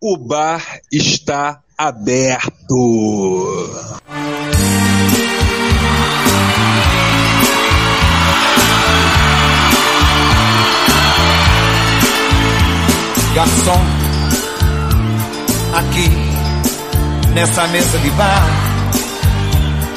o bar está aberto. Garçom, aqui nessa mesa de bar.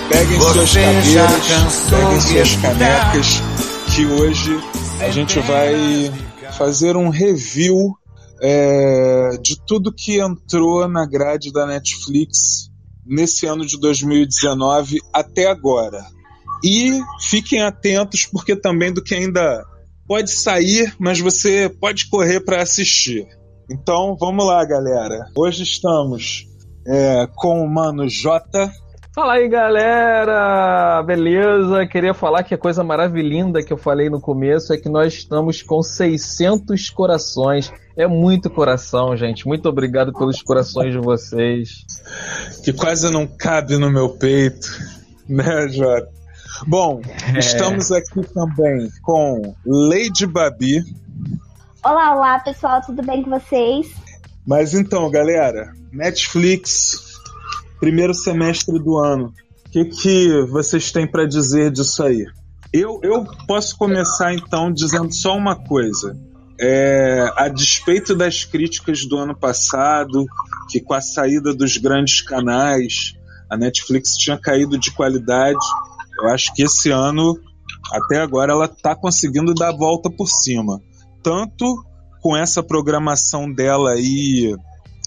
Peguem suas cadeiras, peguem suas canecas, que hoje a gente vai fazer um review é, de tudo que entrou na grade da Netflix nesse ano de 2019 até agora. E fiquem atentos, porque também do que ainda pode sair, mas você pode correr para assistir. Então vamos lá, galera. Hoje estamos é, com o Mano J. Fala aí, galera! Beleza? Queria falar que a coisa maravilhosa que eu falei no começo é que nós estamos com 600 corações. É muito coração, gente. Muito obrigado pelos corações de vocês. Que quase não cabe no meu peito, né, Jota? Bom, é. estamos aqui também com Lady Babi. Olá, olá, pessoal, tudo bem com vocês? Mas então, galera, Netflix primeiro semestre do ano. O que, que vocês têm para dizer disso aí? Eu, eu posso começar então dizendo só uma coisa. É, a despeito das críticas do ano passado, que com a saída dos grandes canais, a Netflix tinha caído de qualidade, eu acho que esse ano, até agora, ela está conseguindo dar a volta por cima. Tanto com essa programação dela aí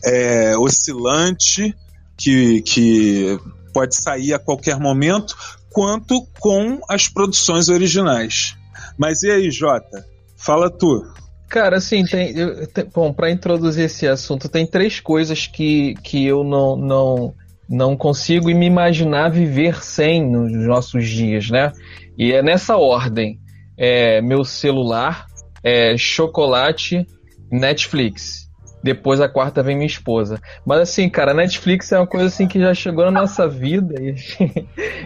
é, oscilante, que, que pode sair a qualquer momento, quanto com as produções originais. Mas e aí, Jota? Fala tu. Cara, assim, tem, tem bom, para introduzir esse assunto, tem três coisas que, que eu não, não, não consigo me imaginar viver sem nos nossos dias, né? E é nessa ordem: é meu celular, é chocolate, Netflix. Depois a quarta vem minha esposa. Mas assim, cara, Netflix é uma coisa assim que já chegou na nossa vida e,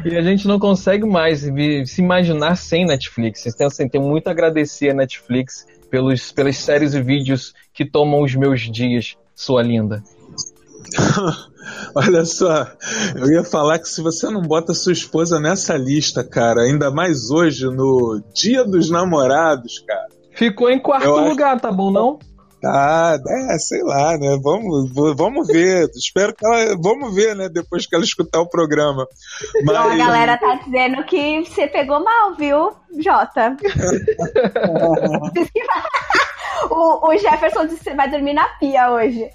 e a gente não consegue mais se imaginar sem Netflix. Então, assim, tenho muito a agradecer a Netflix pelos, pelas séries e vídeos que tomam os meus dias, sua linda. Olha só, eu ia falar que se você não bota sua esposa nessa lista, cara, ainda mais hoje, no Dia dos Namorados, cara. Ficou em quarto lugar, acho... tá bom não? Ah, é, sei lá, né? Vamos, vamos ver. Espero que ela. Vamos ver, né? Depois que ela escutar o programa. Mas... Então, a galera tá dizendo que você pegou mal, viu, Jota? o, o Jefferson disse que você vai dormir na pia hoje.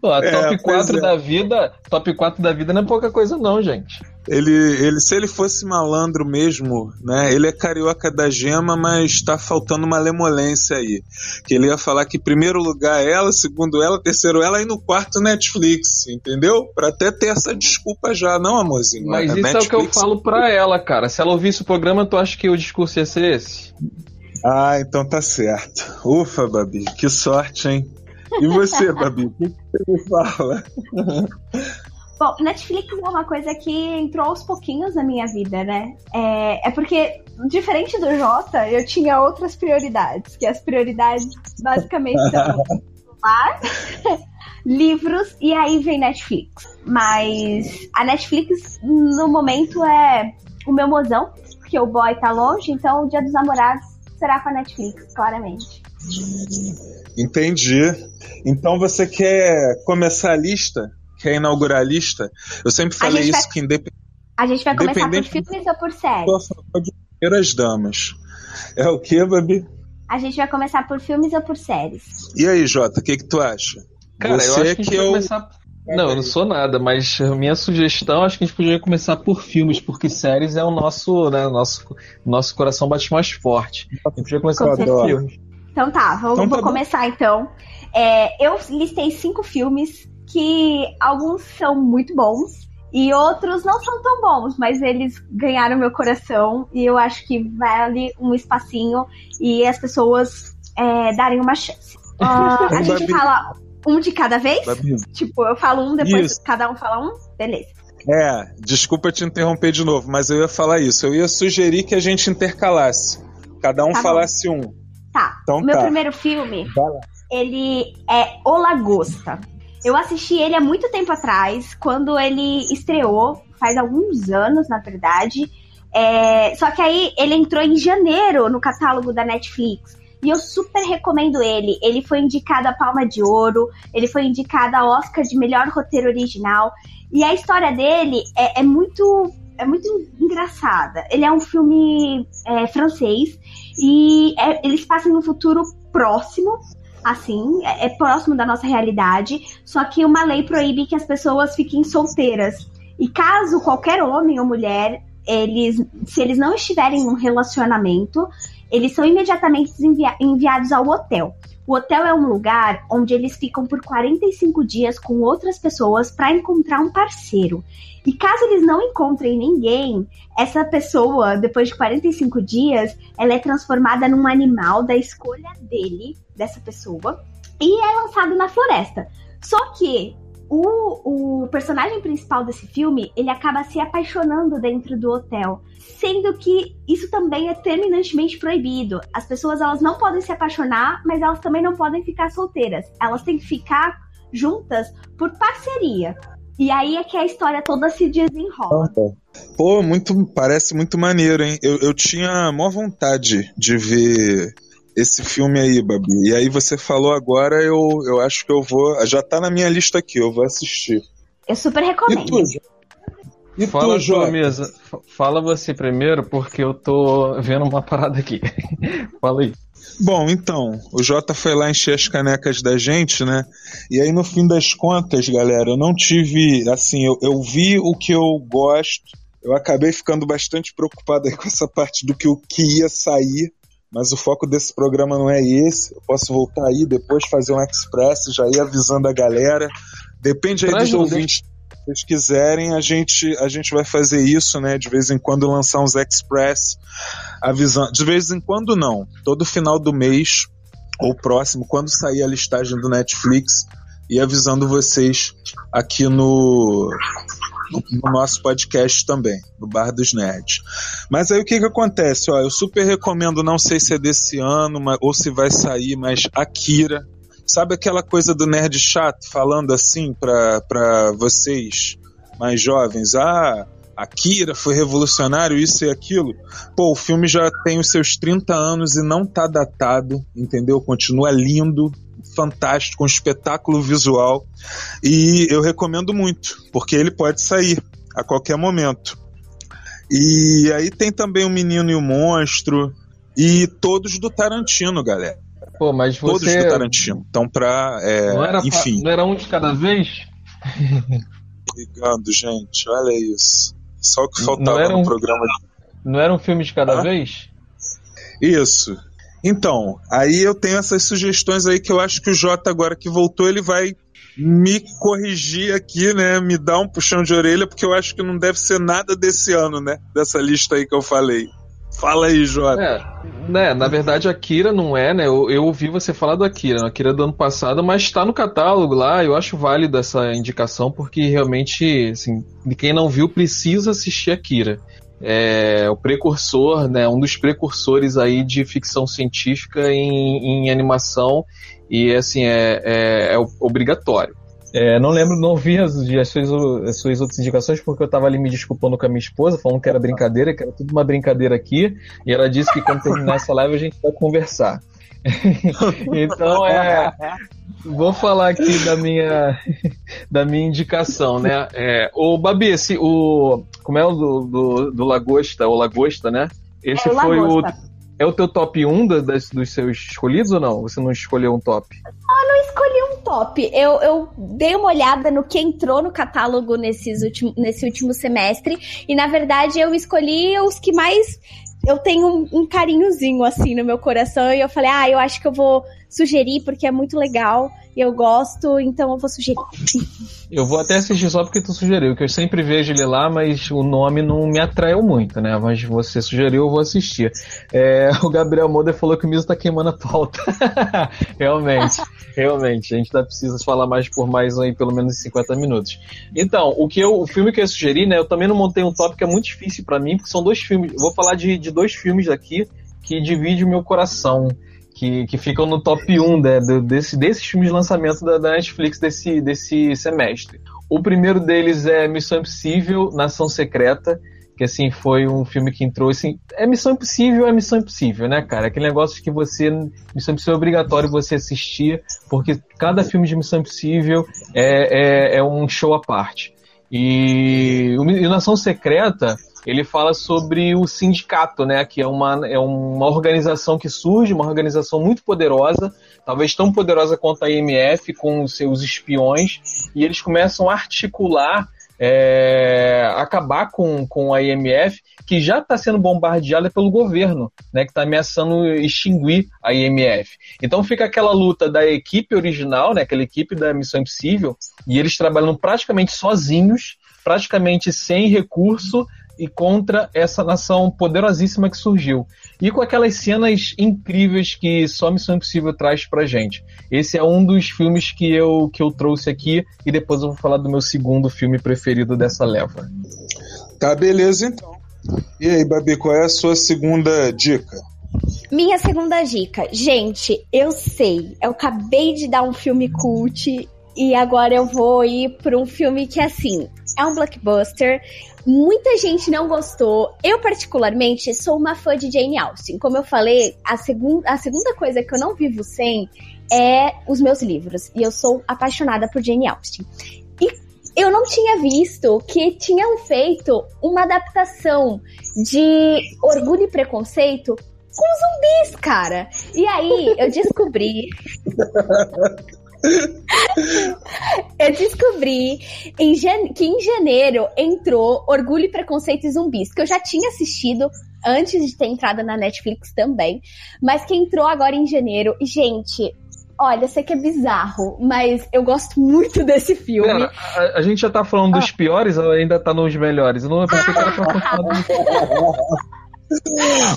Pô, a top é, 4 é. da vida, top 4 da vida não é pouca coisa não, gente. Ele, ele, se ele fosse malandro mesmo, né? Ele é carioca da gema, mas tá faltando uma lemolência aí. Que ele ia falar que primeiro lugar ela, segundo ela, terceiro ela e no quarto Netflix, entendeu? Pra até ter essa desculpa já, não, amorzinho? Mas isso Netflix... é o que eu falo pra ela, cara. Se ela ouvisse o programa, tu acha que o discurso ia ser esse? Ah, então tá certo. Ufa, Babi, que sorte, hein? E você, Babi, o que você me fala? Bom, Netflix é uma coisa que entrou aos pouquinhos na minha vida, né? É, é porque, diferente do Jota, eu tinha outras prioridades, que as prioridades basicamente são celular, livros e aí vem Netflix. Mas a Netflix, no momento, é o meu mozão, porque o boy tá longe, então o Dia dos Namorados será com a Netflix, claramente. Entendi. Então você quer começar a lista? Quer inaugurar a lista? Eu sempre falei isso vai... que independente. A gente vai começar por filmes ou por séries? De primeiras damas. É o que, Babi? A gente vai começar por filmes ou por séries? E aí, Jota, o que, que tu acha? Cara, Você eu acho que a gente vai eu... começar. Não, eu não sou nada, mas a minha sugestão acho que a gente poderia começar por filmes, porque séries é o nosso, né, nosso, nosso coração bate mais forte. A gente podia começar por filmes. Então tá, vou, então tá vou começar então. É, eu listei cinco filmes que alguns são muito bons e outros não são tão bons, mas eles ganharam meu coração e eu acho que vale um espacinho e as pessoas é, darem uma chance. Uh, a gente fala um de cada vez? Tipo, eu falo um, depois isso. cada um fala um? Beleza. É, desculpa te interromper de novo, mas eu ia falar isso. Eu ia sugerir que a gente intercalasse. Cada um tá falasse um. Tá. Então, Meu tá. primeiro filme, ele é O Lagosta. Eu assisti ele há muito tempo atrás, quando ele estreou, faz alguns anos, na verdade. É, só que aí ele entrou em janeiro no catálogo da Netflix. E eu super recomendo ele. Ele foi indicado a Palma de Ouro, ele foi indicado a Oscar de melhor roteiro original. E a história dele é, é muito é muito engraçada. Ele é um filme é, francês e é, eles passam no futuro próximo, assim, é, é, próximo da nossa realidade, só que uma lei proíbe que as pessoas fiquem solteiras. E caso qualquer homem ou mulher, eles, se eles não estiverem em um relacionamento, eles são imediatamente envia enviados ao hotel. O hotel é um lugar onde eles ficam por 45 dias com outras pessoas para encontrar um parceiro. E caso eles não encontrem ninguém, essa pessoa, depois de 45 dias, ela é transformada num animal da escolha dele, dessa pessoa, e é lançado na floresta. Só que o, o personagem principal desse filme, ele acaba se apaixonando dentro do hotel. Sendo que isso também é terminantemente proibido. As pessoas elas não podem se apaixonar, mas elas também não podem ficar solteiras. Elas têm que ficar juntas por parceria. E aí é que a história toda se desenrola. Pô, muito, parece muito maneiro, hein? Eu, eu tinha maior vontade de ver esse filme aí, Babi. E aí você falou agora, eu, eu acho que eu vou. Já tá na minha lista aqui, eu vou assistir. Eu super recomendo. E tu, e fala, tu, mesa. Fala você primeiro, porque eu tô vendo uma parada aqui. fala aí. Bom, então, o Jota foi lá encher as canecas da gente, né? E aí, no fim das contas, galera, eu não tive. Assim, eu, eu vi o que eu gosto. Eu acabei ficando bastante preocupado aí com essa parte do que o que ia sair mas o foco desse programa não é esse. Eu posso voltar aí depois fazer um express, já ir avisando a galera. Depende aí dos ouvintes. Se vocês quiserem, a gente, a gente vai fazer isso, né? De vez em quando lançar uns express avisando. De vez em quando não. Todo final do mês ou próximo, quando sair a listagem do Netflix, e avisando vocês aqui no, no nosso podcast também, no Bar dos Nerds. Mas aí o que que acontece? Ó, eu super recomendo, não sei se é desse ano ou se vai sair, mas Akira. Sabe aquela coisa do nerd chato falando assim para vocês mais jovens? Ah, Akira foi revolucionário, isso e aquilo. Pô, o filme já tem os seus 30 anos e não tá datado, entendeu? Continua lindo, fantástico, um espetáculo visual. E eu recomendo muito, porque ele pode sair a qualquer momento. E aí tem também o Menino e o Monstro. E todos do Tarantino, galera. Pô, mas você... Todos do Tarantino. Então, pra. É, não era, enfim. Não era um de cada vez? Obrigado, gente. Olha isso. Só o que faltava um, no programa. Não era um filme de cada ah? vez? Isso. Então, aí eu tenho essas sugestões aí que eu acho que o Jota, agora que voltou, ele vai me corrigir aqui, né? Me dar um puxão de orelha, porque eu acho que não deve ser nada desse ano, né? Dessa lista aí que eu falei. Fala aí, Jota. É, né, na verdade, a Kira não é, né? Eu, eu ouvi você falar da Kira, a Kira do ano passado, mas está no catálogo lá. Eu acho válido essa indicação, porque realmente, assim, quem não viu precisa assistir a Kira é o precursor, né, um dos precursores aí de ficção científica em, em animação e assim é, é, é obrigatório. É, não lembro, não vi as, as, suas, as suas outras indicações porque eu estava ali me desculpando com a minha esposa, falando que era brincadeira, que era tudo uma brincadeira aqui, e ela disse que quando terminar essa live a gente vai conversar. então é. Vou falar aqui da minha da minha indicação, né? É, o Babi, esse, o como é o do, do, do Lagosta, o Lagosta, né? Esse é foi o é o teu top 1 das, dos seus escolhidos ou não? Você não escolheu um top? Eu não escolhi um top. Eu, eu dei uma olhada no que entrou no catálogo nesses último, nesse último semestre. E na verdade eu escolhi os que mais eu tenho um, um, carinhozinho assim no meu coração e eu falei, ah, eu acho que eu vou sugerir porque é muito legal e eu gosto, então eu vou sugerir. Eu vou até assistir só porque tu sugeriu, que eu sempre vejo ele lá, mas o nome não me atraiu muito, né? Mas você sugeriu, eu vou assistir. É, o Gabriel Moder falou que o Miso tá queimando a pauta. realmente, realmente. A gente ainda precisa falar mais por mais aí, pelo menos 50 minutos. Então, o que eu, o filme que eu sugeri, né? Eu também não montei um tópico que é muito difícil para mim, porque são dois filmes. Vou falar de, de dois filmes aqui que dividem o meu coração que, que ficam no top 1 né, desse, desses filmes de lançamento da, da, Netflix desse, desse semestre. O primeiro deles é Missão Impossível, Nação Secreta, que assim foi um filme que entrou assim, é Missão Impossível, é Missão Impossível, né, cara? Aquele negócio que você Missão Impossível é obrigatório você assistir, porque cada filme de Missão Impossível é, é, é um show à parte. E o Nação Secreta ele fala sobre o sindicato, né? Que é uma, é uma organização que surge, uma organização muito poderosa, talvez tão poderosa quanto a IMF, com seus espiões, e eles começam a articular é, acabar com, com a IMF, que já está sendo bombardeada pelo governo, né, que está ameaçando extinguir a IMF. Então fica aquela luta da equipe original, né, aquela equipe da Missão Impossível, e eles trabalhando praticamente sozinhos, praticamente sem recurso, e contra essa nação poderosíssima que surgiu. E com aquelas cenas incríveis que só Missão Impossível traz pra gente. Esse é um dos filmes que eu, que eu trouxe aqui e depois eu vou falar do meu segundo filme preferido dessa leva. Tá, beleza então. E aí, Babi, qual é a sua segunda dica? Minha segunda dica. Gente, eu sei, eu acabei de dar um filme cult e agora eu vou ir para um filme que, assim, é um blockbuster. Muita gente não gostou. Eu, particularmente, sou uma fã de Jane Austen. Como eu falei, a, segun a segunda coisa que eu não vivo sem é os meus livros. E eu sou apaixonada por Jane Austen. E eu não tinha visto que tinham feito uma adaptação de Orgulho e Preconceito com zumbis, cara. E aí eu descobri. Eu descobri em que em janeiro entrou Orgulho e Preconceito e Zumbis, que eu já tinha assistido antes de ter entrado na Netflix também, mas que entrou agora em janeiro. Gente, olha, sei que é bizarro, mas eu gosto muito desse filme. Cara, a, a, gente já tá falando dos ah. piores ou ainda tá nos melhores? Eu não pensei que era pra falar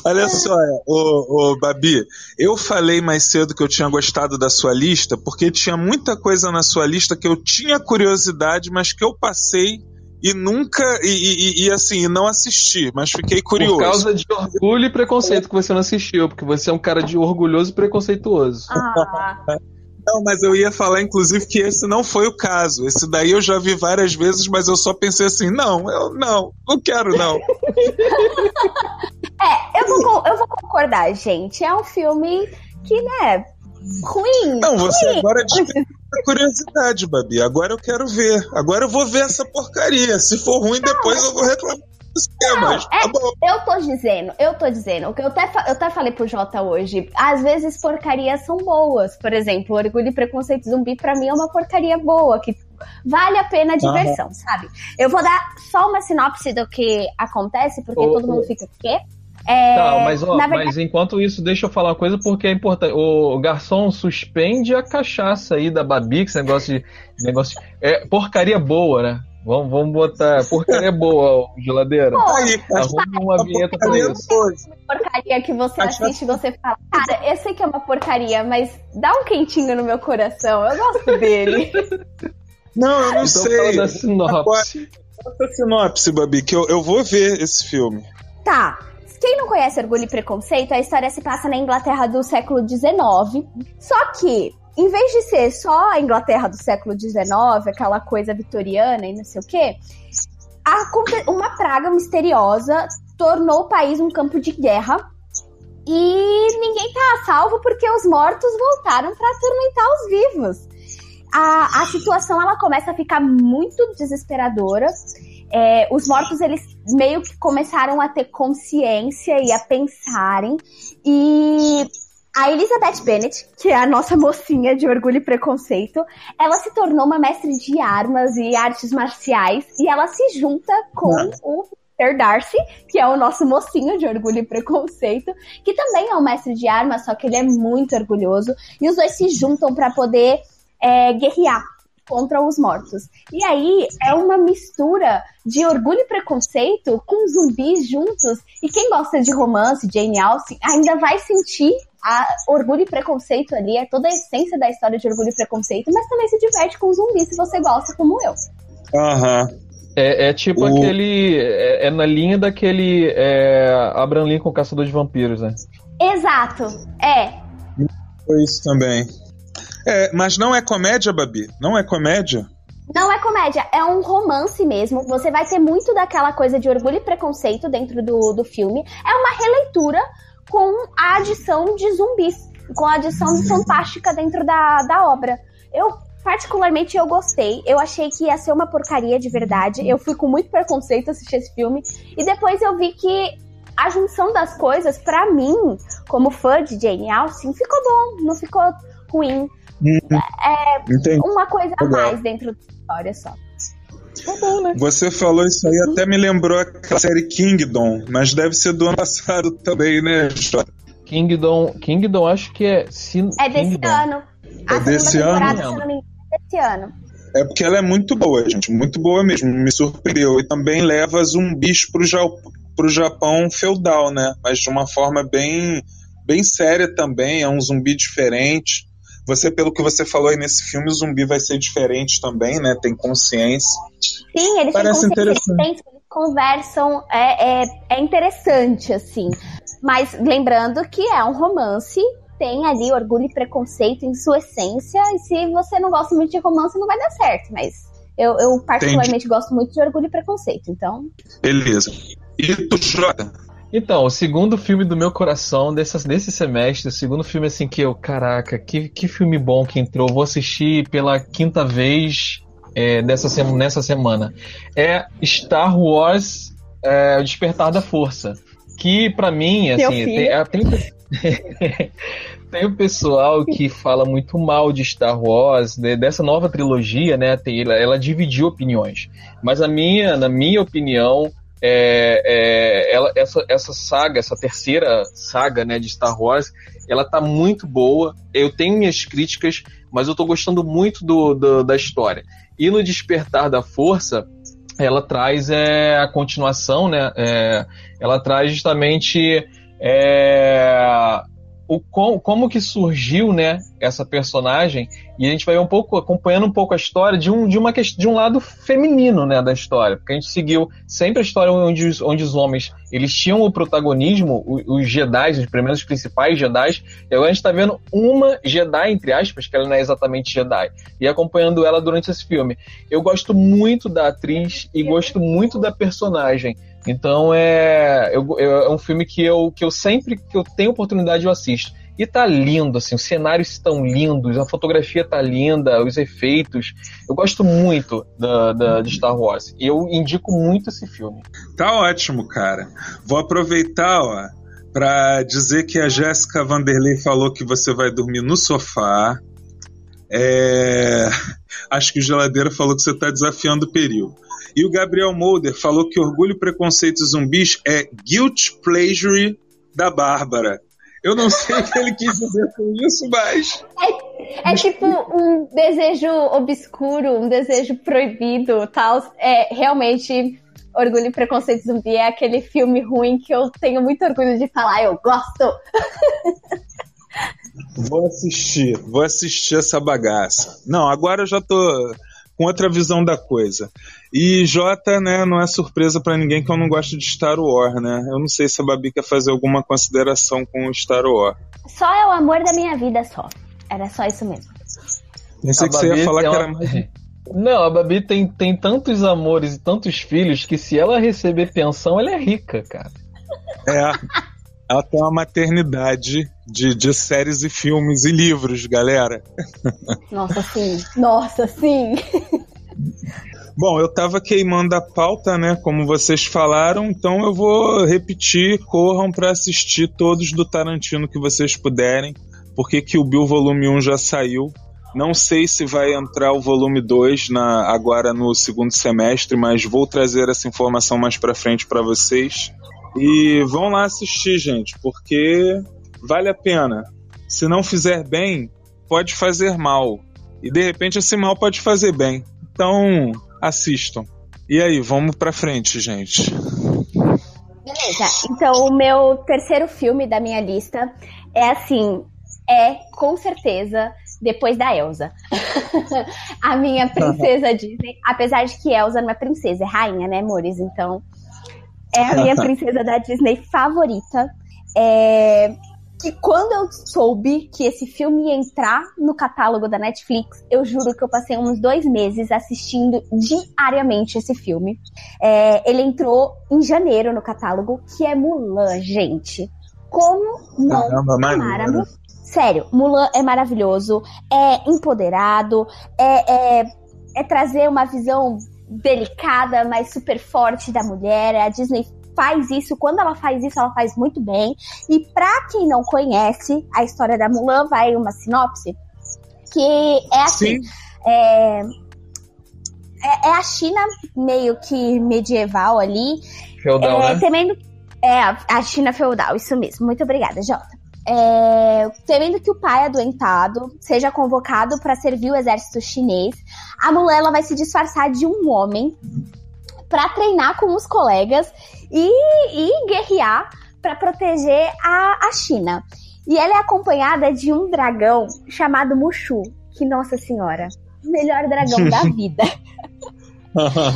Olha só, o, o Babi, eu falei mais cedo que eu tinha gostado da sua lista, porque tinha muita coisa na sua lista que eu tinha curiosidade, mas que eu passei e nunca, e, e, e, assim, não assisti, mas fiquei curioso. Por causa de orgulho e preconceito que você não assistiu, porque você é um cara de orgulhoso e preconceituoso. Ah. Não, mas eu ia falar, inclusive, que esse não foi o caso. Esse daí eu já vi várias vezes, mas eu só pensei assim, não, eu não, não quero, não. é, eu vou, eu vou concordar, gente. É um filme que, né, ruim. Não, você ruim. agora despertou curiosidade, Babi. Agora eu quero ver. Agora eu vou ver essa porcaria. Se for ruim, não, depois eu vou reclamar não, tá é, eu tô dizendo, eu tô dizendo, o que eu até, eu até falei pro Jota hoje, às vezes porcarias são boas. Por exemplo, Orgulho e Preconceito Zumbi pra mim é uma porcaria boa, que vale a pena a diversão, uhum. sabe? Eu vou dar só uma sinopse do que acontece, porque ô, todo mundo fica, o quê? É, tá, mas, ó, verdade... mas enquanto isso, deixa eu falar uma coisa porque é importante. O garçom suspende a cachaça aí da Babi, que esse negócio de. Negócio de, é porcaria boa, né? Vamos, vamos botar porcaria boa, geladeira. Pô, Arruma uma vinheta pra isso. Porcaria que você assiste e você fala, cara, eu sei que é uma porcaria, mas dá um quentinho no meu coração. Eu gosto dele. Não, eu não então sei. Da sinopse. Conta sinopse, Babi, que eu, eu vou ver esse filme. Tá. Quem não conhece Orgulho e Preconceito, a história se passa na Inglaterra do século XIX. Só que em vez de ser só a Inglaterra do século XIX, aquela coisa vitoriana e não sei o quê, uma praga misteriosa tornou o país um campo de guerra e ninguém tá a salvo porque os mortos voltaram para atormentar os vivos. A, a situação ela começa a ficar muito desesperadora. É, os mortos eles meio que começaram a ter consciência e a pensarem e a Elizabeth Bennet, que é a nossa mocinha de orgulho e preconceito, ela se tornou uma mestre de armas e artes marciais e ela se junta com o Peter Darcy, que é o nosso mocinho de orgulho e preconceito, que também é um mestre de armas, só que ele é muito orgulhoso, e os dois se juntam para poder é, guerrear contra os mortos. E aí é uma mistura de orgulho e preconceito com zumbis juntos. E quem gosta de romance, Jane Austen, ainda vai sentir a orgulho e preconceito ali, é toda a essência da história de orgulho e preconceito, mas também se diverte com zumbis se você gosta, como eu. Aham. Uhum. É, é, tipo o... aquele. É, é, na linha daquele é, Abraham Lincoln Caçador de Vampiros, né? Exato. É. foi isso também. É, mas não é comédia, Babi? Não é comédia? Não é comédia, é um romance mesmo. Você vai ter muito daquela coisa de orgulho e preconceito dentro do, do filme. É uma releitura com a adição de zumbis, com a adição de fantástica dentro da, da obra. Eu, particularmente, eu gostei. Eu achei que ia ser uma porcaria de verdade. Eu fui com muito preconceito assistir esse filme. E depois eu vi que a junção das coisas, para mim, como fã de Jane Austen, ficou bom, não ficou ruim. Uhum. É Entendi. uma coisa a mais dentro da história só. Tá bom, né? Você falou isso aí, até me lembrou aquela série Kingdom, mas deve ser do ano passado também, né, Jota? Kingdom, Kingdom acho que é. Se, É desse Kingdom. ano. A É desse ano? se eu não me engano, é desse ano. É porque ela é muito boa, gente, muito boa mesmo, me surpreendeu. E também leva zumbis pro, ja pro Japão feudal, né? Mas de uma forma bem, bem séria também, é um zumbi diferente. Você, pelo que você falou aí nesse filme, o zumbi vai ser diferente também, né? Tem consciência. Sim, eles Parece têm consciência, eles conversam, é, é, é interessante, assim. Mas lembrando que é um romance, tem ali orgulho e preconceito em sua essência, e se você não gosta muito de romance, não vai dar certo, mas eu, eu particularmente gosto muito de orgulho e preconceito, então... Beleza. E tu, Jota? Então, o segundo filme do meu coração dessas, desse semestre, o segundo filme assim que eu, caraca, que, que filme bom que entrou, vou assistir pela quinta vez é, dessa sema- nessa semana. É Star Wars é, O Despertar da Força. Que pra mim, assim, tem, é, tem, tem o pessoal que fala muito mal de Star Wars, de- dessa nova trilogia, né? Tem, ela, ela dividiu opiniões. Mas a minha, na minha opinião, é, é, ela, essa, essa saga, essa terceira saga né, de Star Wars, ela tá muito boa. Eu tenho minhas críticas, mas eu tô gostando muito do, do- da história. E no Despertar da Força, ela traz é, a continuação, né? é, ela traz justamente é, o com, como que surgiu, né, essa personagem e a gente vai um pouco acompanhando um pouco a história de um de uma de um lado feminino, né, da história, porque a gente seguiu sempre a história onde os, onde os homens eles tinham o protagonismo, o- os Jedi, os primeiros principais Jedi, e agora a gente tá vendo uma Jedi entre aspas, que ela não é exatamente Jedi, e acompanhando ela durante esse filme. Eu gosto muito da atriz e gosto muito da personagem. Então é, eu- eu- é um filme que eu, que eu sempre que eu tenho oportunidade eu assisto. E tá lindo, assim, os cenários estão lindos, a fotografia tá linda, os efeitos. Eu gosto muito da, da- de Star Wars. E eu indico muito esse filme. Tá ótimo, cara. Vou aproveitar, ó, pra dizer que a Jéssica Vanderlei falou que você vai dormir no sofá. É, Acho que o Geladeira falou que você tá desafiando o período. E o Gabriel Molder falou que Orgulho, Preconceito e Zumbis é Guilt Pleasure da Bárbara. Eu não sei o que ele quis dizer com isso, mas. É tipo um desejo obscuro, um desejo proibido, tal. É realmente Orgulho e Preconceito Zumbi é aquele filme ruim que eu tenho muito orgulho de falar, eu gosto. Vou assistir, vou assistir essa bagaça. Não, agora eu já tô com outra visão da coisa. E Jota, né, não é surpresa pra ninguém que eu não gosto de Star Wars, né? Eu não sei se a Babi quer fazer alguma consideração com o Star Wars. Só é o amor da minha vida só. Era só isso mesmo. Pensei A que você ia Babi falar que uma- era mais. Não, a Babi tem, tem tantos amores e tantos filhos que se ela receber pensão, ela é rica, cara. É. Ela tem uma maternidade de, de séries e filmes e livros, galera. Nossa, sim. Nossa, sim. Bom, eu tava queimando a pauta, né? Como vocês falaram, então eu vou repetir: corram pra assistir todos do Tarantino que vocês puderem, porque que o Bill Volume 1 já saiu. Não sei se vai entrar o volume 2 na, agora no segundo semestre, mas vou trazer essa informação mais pra frente pra vocês. E vão lá assistir, gente, porque vale a pena. Se não fizer bem, pode fazer mal. E de repente esse mal pode fazer bem. Então, assistam. E aí, vamos pra frente, gente. Beleza. Então, o meu terceiro filme da minha lista é assim, é com certeza depois da Elsa. a minha princesa Disney, apesar de que Elsa não é princesa, é rainha, né, amores? Então, é a minha princesa da Disney favorita. É, que quando eu soube que esse filme ia entrar no catálogo da Netflix, eu juro que eu passei uns dois meses assistindo diariamente esse filme. É, ele entrou em janeiro no catálogo, que é Mulan, gente. Como não Caramba, amar. Mulan? Sério, Mulan é maravilhoso, é empoderado, é, é, é trazer uma visão delicada, mas super forte da mulher. A Disney faz isso, quando ela faz isso, ela faz muito bem. E pra quem não conhece a história da Mulan, vai uma sinopse que é assim. Sim. É, é, é a China meio que medieval ali, Feudal, é, né? temendo. É, a a China feudal, isso mesmo. Muito obrigada, Jota. É, temendo que o pai adoentado seja convocado para servir o exército chinês, a Mulan ela vai se disfarçar de um homem para treinar com os colegas e, e guerrear para proteger a, a China. E ela é acompanhada de um dragão chamado Mushu, que, nossa senhora, melhor dragão da vida.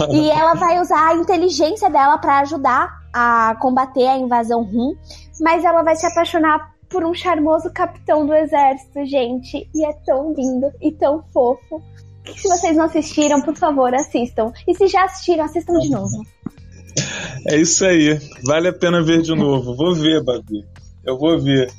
E ela vai usar a inteligência dela pra ajudar a combater a invasão Hun, mas ela vai se apaixonar por um charmoso capitão do exército, gente. E é tão lindo e tão fofo. Que se vocês não assistiram, por favor, assistam. E se já assistiram, assistam de novo. É isso aí. Vale a pena ver de novo. Vou ver, Babi. Eu vou ver.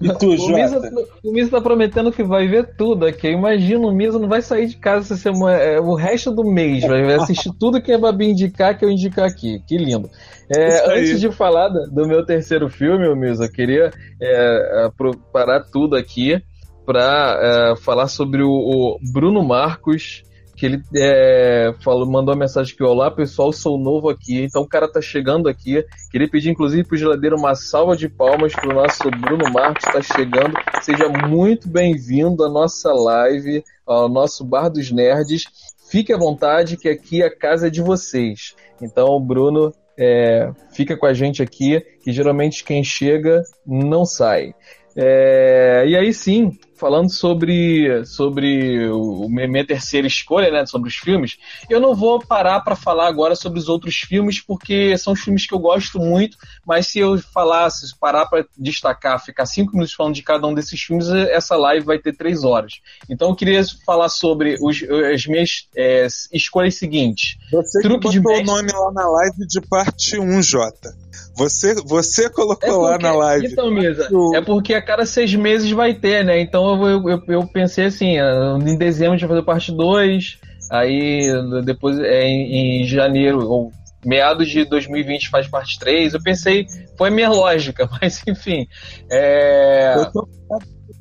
E tu, O Misa, o Misa tá prometendo que vai ver tudo aqui. Eu imagino o Misa não vai sair de casa essa semana, é, o resto do mês. Vai assistir tudo que a Babi indicar, que eu indicar aqui. Que lindo. É, antes de falar do meu terceiro filme, ô Misa, eu queria é, parar tudo aqui para falar sobre o, o Bruno Marcos. Que ele é, falou, mandou uma mensagem que olá pessoal, sou novo aqui, então o cara tá chegando aqui. Queria pedir inclusive pro geladeiro uma salva de palmas pro nosso Bruno Marcos tá chegando. Seja muito bem-vindo à nossa live, ao nosso Bar dos Nerds. Fique à vontade que aqui a casa é de vocês. Então, Bruno, é, fica com a gente aqui, que geralmente quem chega não sai. É, e aí sim, falando sobre, sobre o, minha terceira escolha, né, sobre os filmes, eu não vou parar para falar agora sobre os outros filmes, porque são filmes que eu gosto muito, mas se eu falasse, parar para destacar, ficar cinco minutos falando de cada um desses filmes, essa live vai ter três horas. Então eu queria falar sobre os, as minhas é, escolhas seguintes. Você que Truque de botou o mestre. nome lá na live de parte 1, Jota. Você, você colocou lá na live. Então, Misa, O- é porque a cada seis meses vai ter, né? Então eu, eu, eu pensei assim, ah, em dezembro a gente vai fazer parte 2, aí depois é, em, em janeiro, ou meados de 2020 faz parte 3. Eu pensei, foi a minha lógica, mas enfim. É... Eu tô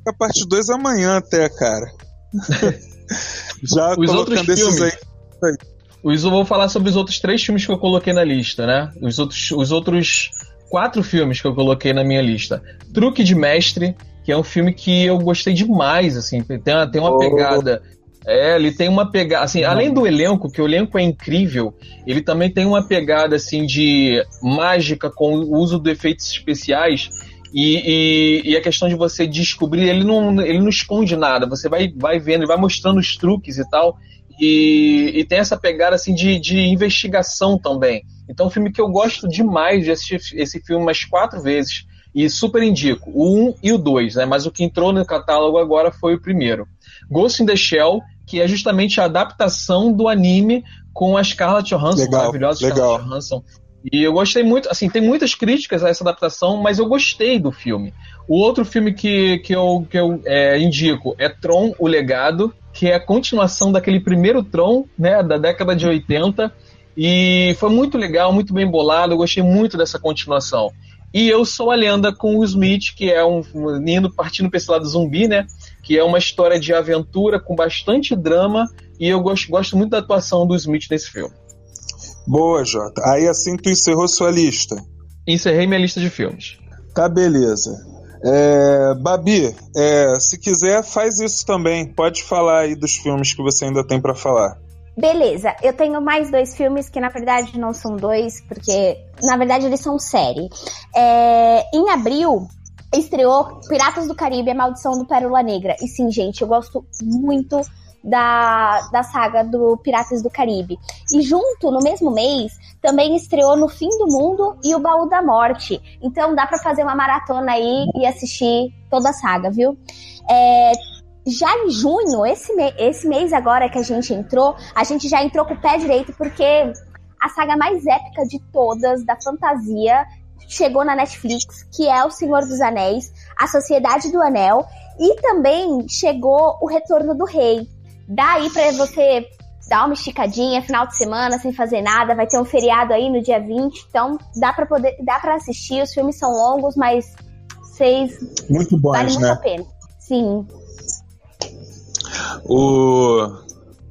a parte 2 amanhã até, cara. Já Os outros filmes. aí. Os, eu vou falar sobre os outros três filmes que eu coloquei na lista, né? Os outros, os outros quatro filmes que eu coloquei na minha lista. Truque de Mestre, que é um filme que eu gostei demais, assim, tem uma, tem uma Oh. pegada. É, ele tem uma pegada, assim, além do elenco, que o elenco é incrível, ele também tem uma pegada, assim, de mágica com o uso de efeitos especiais e, e- e a questão de você descobrir, ele não, ele não esconde nada, você vai, vai vendo, ele vai mostrando os truques e tal, e, e tem essa pegada assim de, de investigação também. Então, é um filme que eu gosto demais de assistir esse filme umas quatro vezes. E super indico, o 1 e o 2, né? Mas o que entrou no catálogo agora foi o primeiro. Ghost in the Shell, que é justamente a adaptação do anime com a Scarlett Johansson, Legal, maravilhosa legal. Scarlett Johansson. E eu gostei muito, assim, tem muitas críticas a essa adaptação, mas eu gostei do filme. O outro filme que, que eu, que eu é, indico é Tron, o Legado, que é a continuação daquele primeiro Tron, né, da década de 80. E foi muito legal, muito bem bolado, eu gostei muito dessa continuação. E eu sou a lenda com o Smith, que é um um- indo partindo para esse lado zumbi, né? Que é uma história de aventura com bastante drama. E eu gosto, gosto muito da atuação do Smith nesse filme. Boa, Jota. Aí assim tu encerrou sua lista. Encerrei minha lista de filmes. Tá, beleza. É, Babi, é, se quiser, faz isso também. Pode falar aí dos filmes que você ainda tem pra falar. Beleza, eu tenho mais dois filmes que na verdade não são dois, porque na verdade eles são série. É, em abril estreou Piratas do Caribe, A Maldição do Pérola Negra. E sim, gente, eu gosto muito da, da saga do Piratas do Caribe. E junto, no mesmo mês, também estreou No Fim do Mundo e O Baú da Morte. Então dá para fazer uma maratona aí e assistir toda a saga, viu? É, já em junho, esse, me esse mês agora que a gente entrou, a gente já entrou com o pé direito porque a saga mais épica de todas da fantasia chegou na Netflix, que é O Senhor dos Anéis, A Sociedade do Anel, e também chegou O Retorno do Rei. Daí para você dar uma esticadinha, final de semana, sem fazer nada, vai ter um feriado aí no dia 20, então dá para poder, dá para assistir, os filmes são longos, mas vocês muito bons, vale muito né? a pena. Sim. O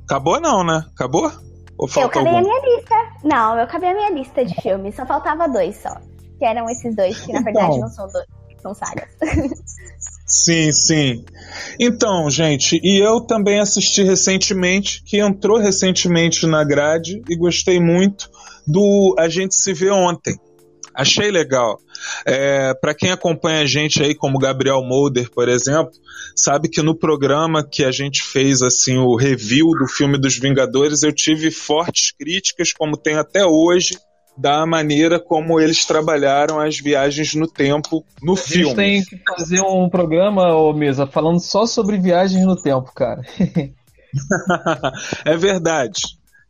acabou não, né? Acabou? Ou falta eu acabei algum? a minha lista. Não, eu acabei a minha lista de filmes, só faltava dois só. Que eram esses dois, que na Então. verdade não são dois, são sagas. Sim, sim. Então, gente, e eu também assisti recentemente, que entrou recentemente na grade e gostei muito do A Gente Se Vê Ontem. Achei legal. É, para quem acompanha a gente aí, como Gabriel Molder, por exemplo, sabe que no programa que a gente fez assim o review do filme dos Vingadores, eu tive fortes críticas, como tem até hoje, da maneira como eles trabalharam as viagens no tempo no A gente filme. tem que fazer um programa, ô Mesa, falando só sobre viagens no tempo, cara. é verdade,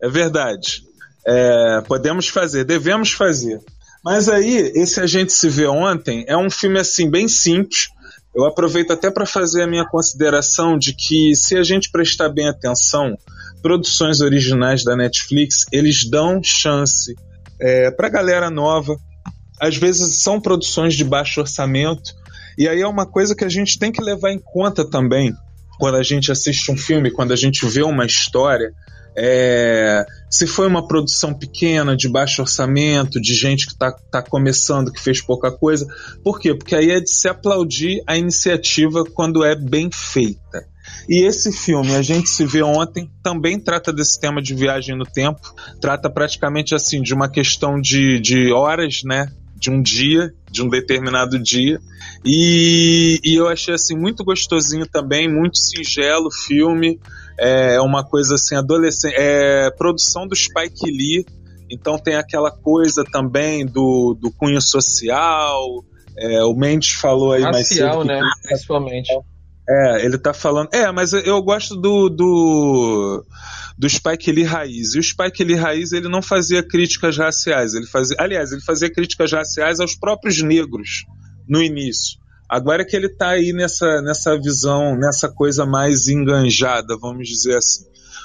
é verdade. É, podemos fazer, devemos fazer. Mas aí, esse A Gente Se Vê Ontem é um filme assim bem simples. Eu aproveito até para fazer a minha consideração de que se a gente prestar bem atenção, produções originais da Netflix, eles dão chance é, para galera nova. Às vezes são produções de baixo orçamento. E aí é uma coisa que a gente tem que levar em conta também quando a gente assiste um filme, quando a gente vê uma história. É, se foi uma produção pequena, de baixo orçamento, de gente que está tá começando, que fez pouca coisa. Por quê? Porque aí é de se aplaudir a iniciativa quando é bem feita. E esse filme, A Gente Se Vê Ontem, também trata desse tema de viagem no tempo. Trata praticamente assim de uma questão de, de horas, né? De um dia, de um determinado dia. E, e eu achei assim muito gostosinho também, muito singelo o filme. É uma coisa assim, adolescente. É produção do Spike Lee. Então tem aquela coisa também do, do cunho social. É, o Mendes falou aí mais cedo. Né? Principalmente. é, ele tá falando. É, mas eu gosto do, do, do Spike Lee Raiz. E o Spike Lee Raiz ele não fazia críticas raciais. Ele fazia, aliás, ele fazia críticas raciais aos próprios negros no início. Agora que ele tá aí nessa, nessa visão, nessa coisa mais enganjada, vamos dizer assim.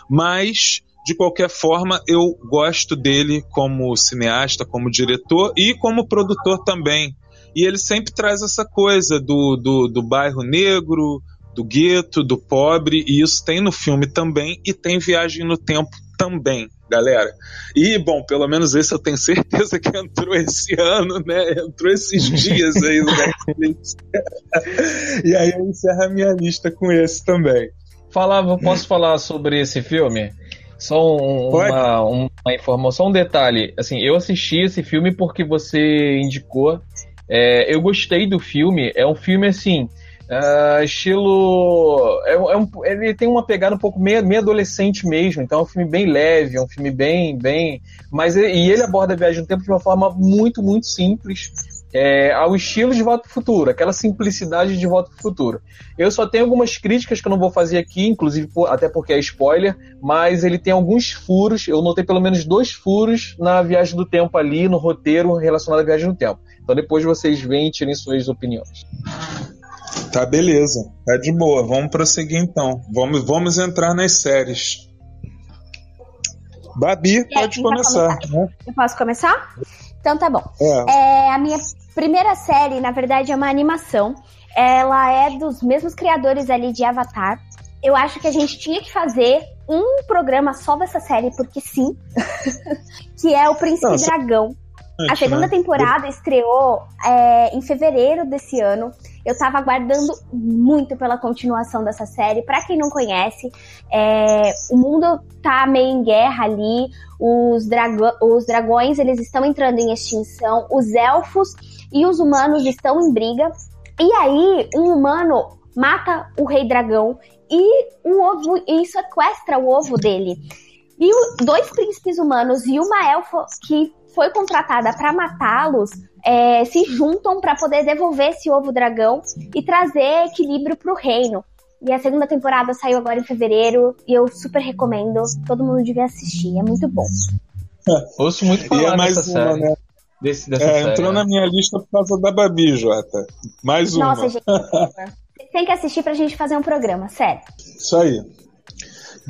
Mas, de qualquer forma, eu gosto dele como cineasta, como diretor e como produtor também. E ele sempre traz essa coisa do, do, do bairro negro, do gueto, do pobre, e isso tem no filme também, e tem Viagem no Tempo também, galera. E, bom, pelo menos esse eu tenho certeza que entrou esse ano, né? Entrou esses dias aí no Netflix. e aí eu encerro a minha lista com esse também. Falava, posso falar sobre esse filme? Só um, uma, uma informação, um detalhe. Assim, eu assisti esse filme porque você indicou. É, eu gostei do filme. É um filme assim, ah, estilo. É, é um- ele tem uma pegada um pouco meio, meio adolescente mesmo. Então é um filme bem leve, é um filme bem, bem. Mas e e ele aborda a viagem no tempo de uma forma muito, muito simples. É, ao estilo de Volta pro Futuro, aquela simplicidade de Volta pro Futuro. Eu só tenho algumas críticas que eu não vou fazer aqui, inclusive por- até porque é spoiler, mas ele tem alguns furos. Eu notei pelo menos dois furos na viagem do tempo ali, no roteiro relacionado à viagem no tempo. Então depois vocês veem e tirem suas opiniões. Tá, beleza. Tá de boa. Vamos prosseguir então. Vamos, vamos entrar nas séries. Babi, pode começar. Né? Eu posso começar? Então tá bom. É. É, a minha primeira série, na verdade, é uma animação. Ela é dos mesmos criadores ali de Avatar. Eu acho que a gente tinha que fazer um programa só dessa série, porque sim. que é o Príncipe só- Dragão. A segunda né? temporada estreou é, em fevereiro desse ano. Eu tava aguardando muito pela continuação dessa série. Pra quem não conhece, é, o mundo tá meio em guerra ali. Os, drago- os dragões eles estão entrando em extinção. Os elfos e os humanos estão em briga. E aí, um humano mata o rei dragão e o ovo e sequestra o ovo dele. E o, dois príncipes humanos e uma elfa que foi contratada para matá-los é, se juntam para poder devolver esse ovo dragão e trazer equilíbrio para o reino. E a segunda temporada saiu agora em fevereiro e eu super recomendo. Todo mundo devia assistir, é muito bom. Ouço muito falar E é mais dessa uma, série. né? Desse, dessa É, série, entrou né? na minha lista por causa da Babi, Jota. Mais uma. Nossa, gente. Tem que assistir pra gente fazer um programa, sério. Isso aí.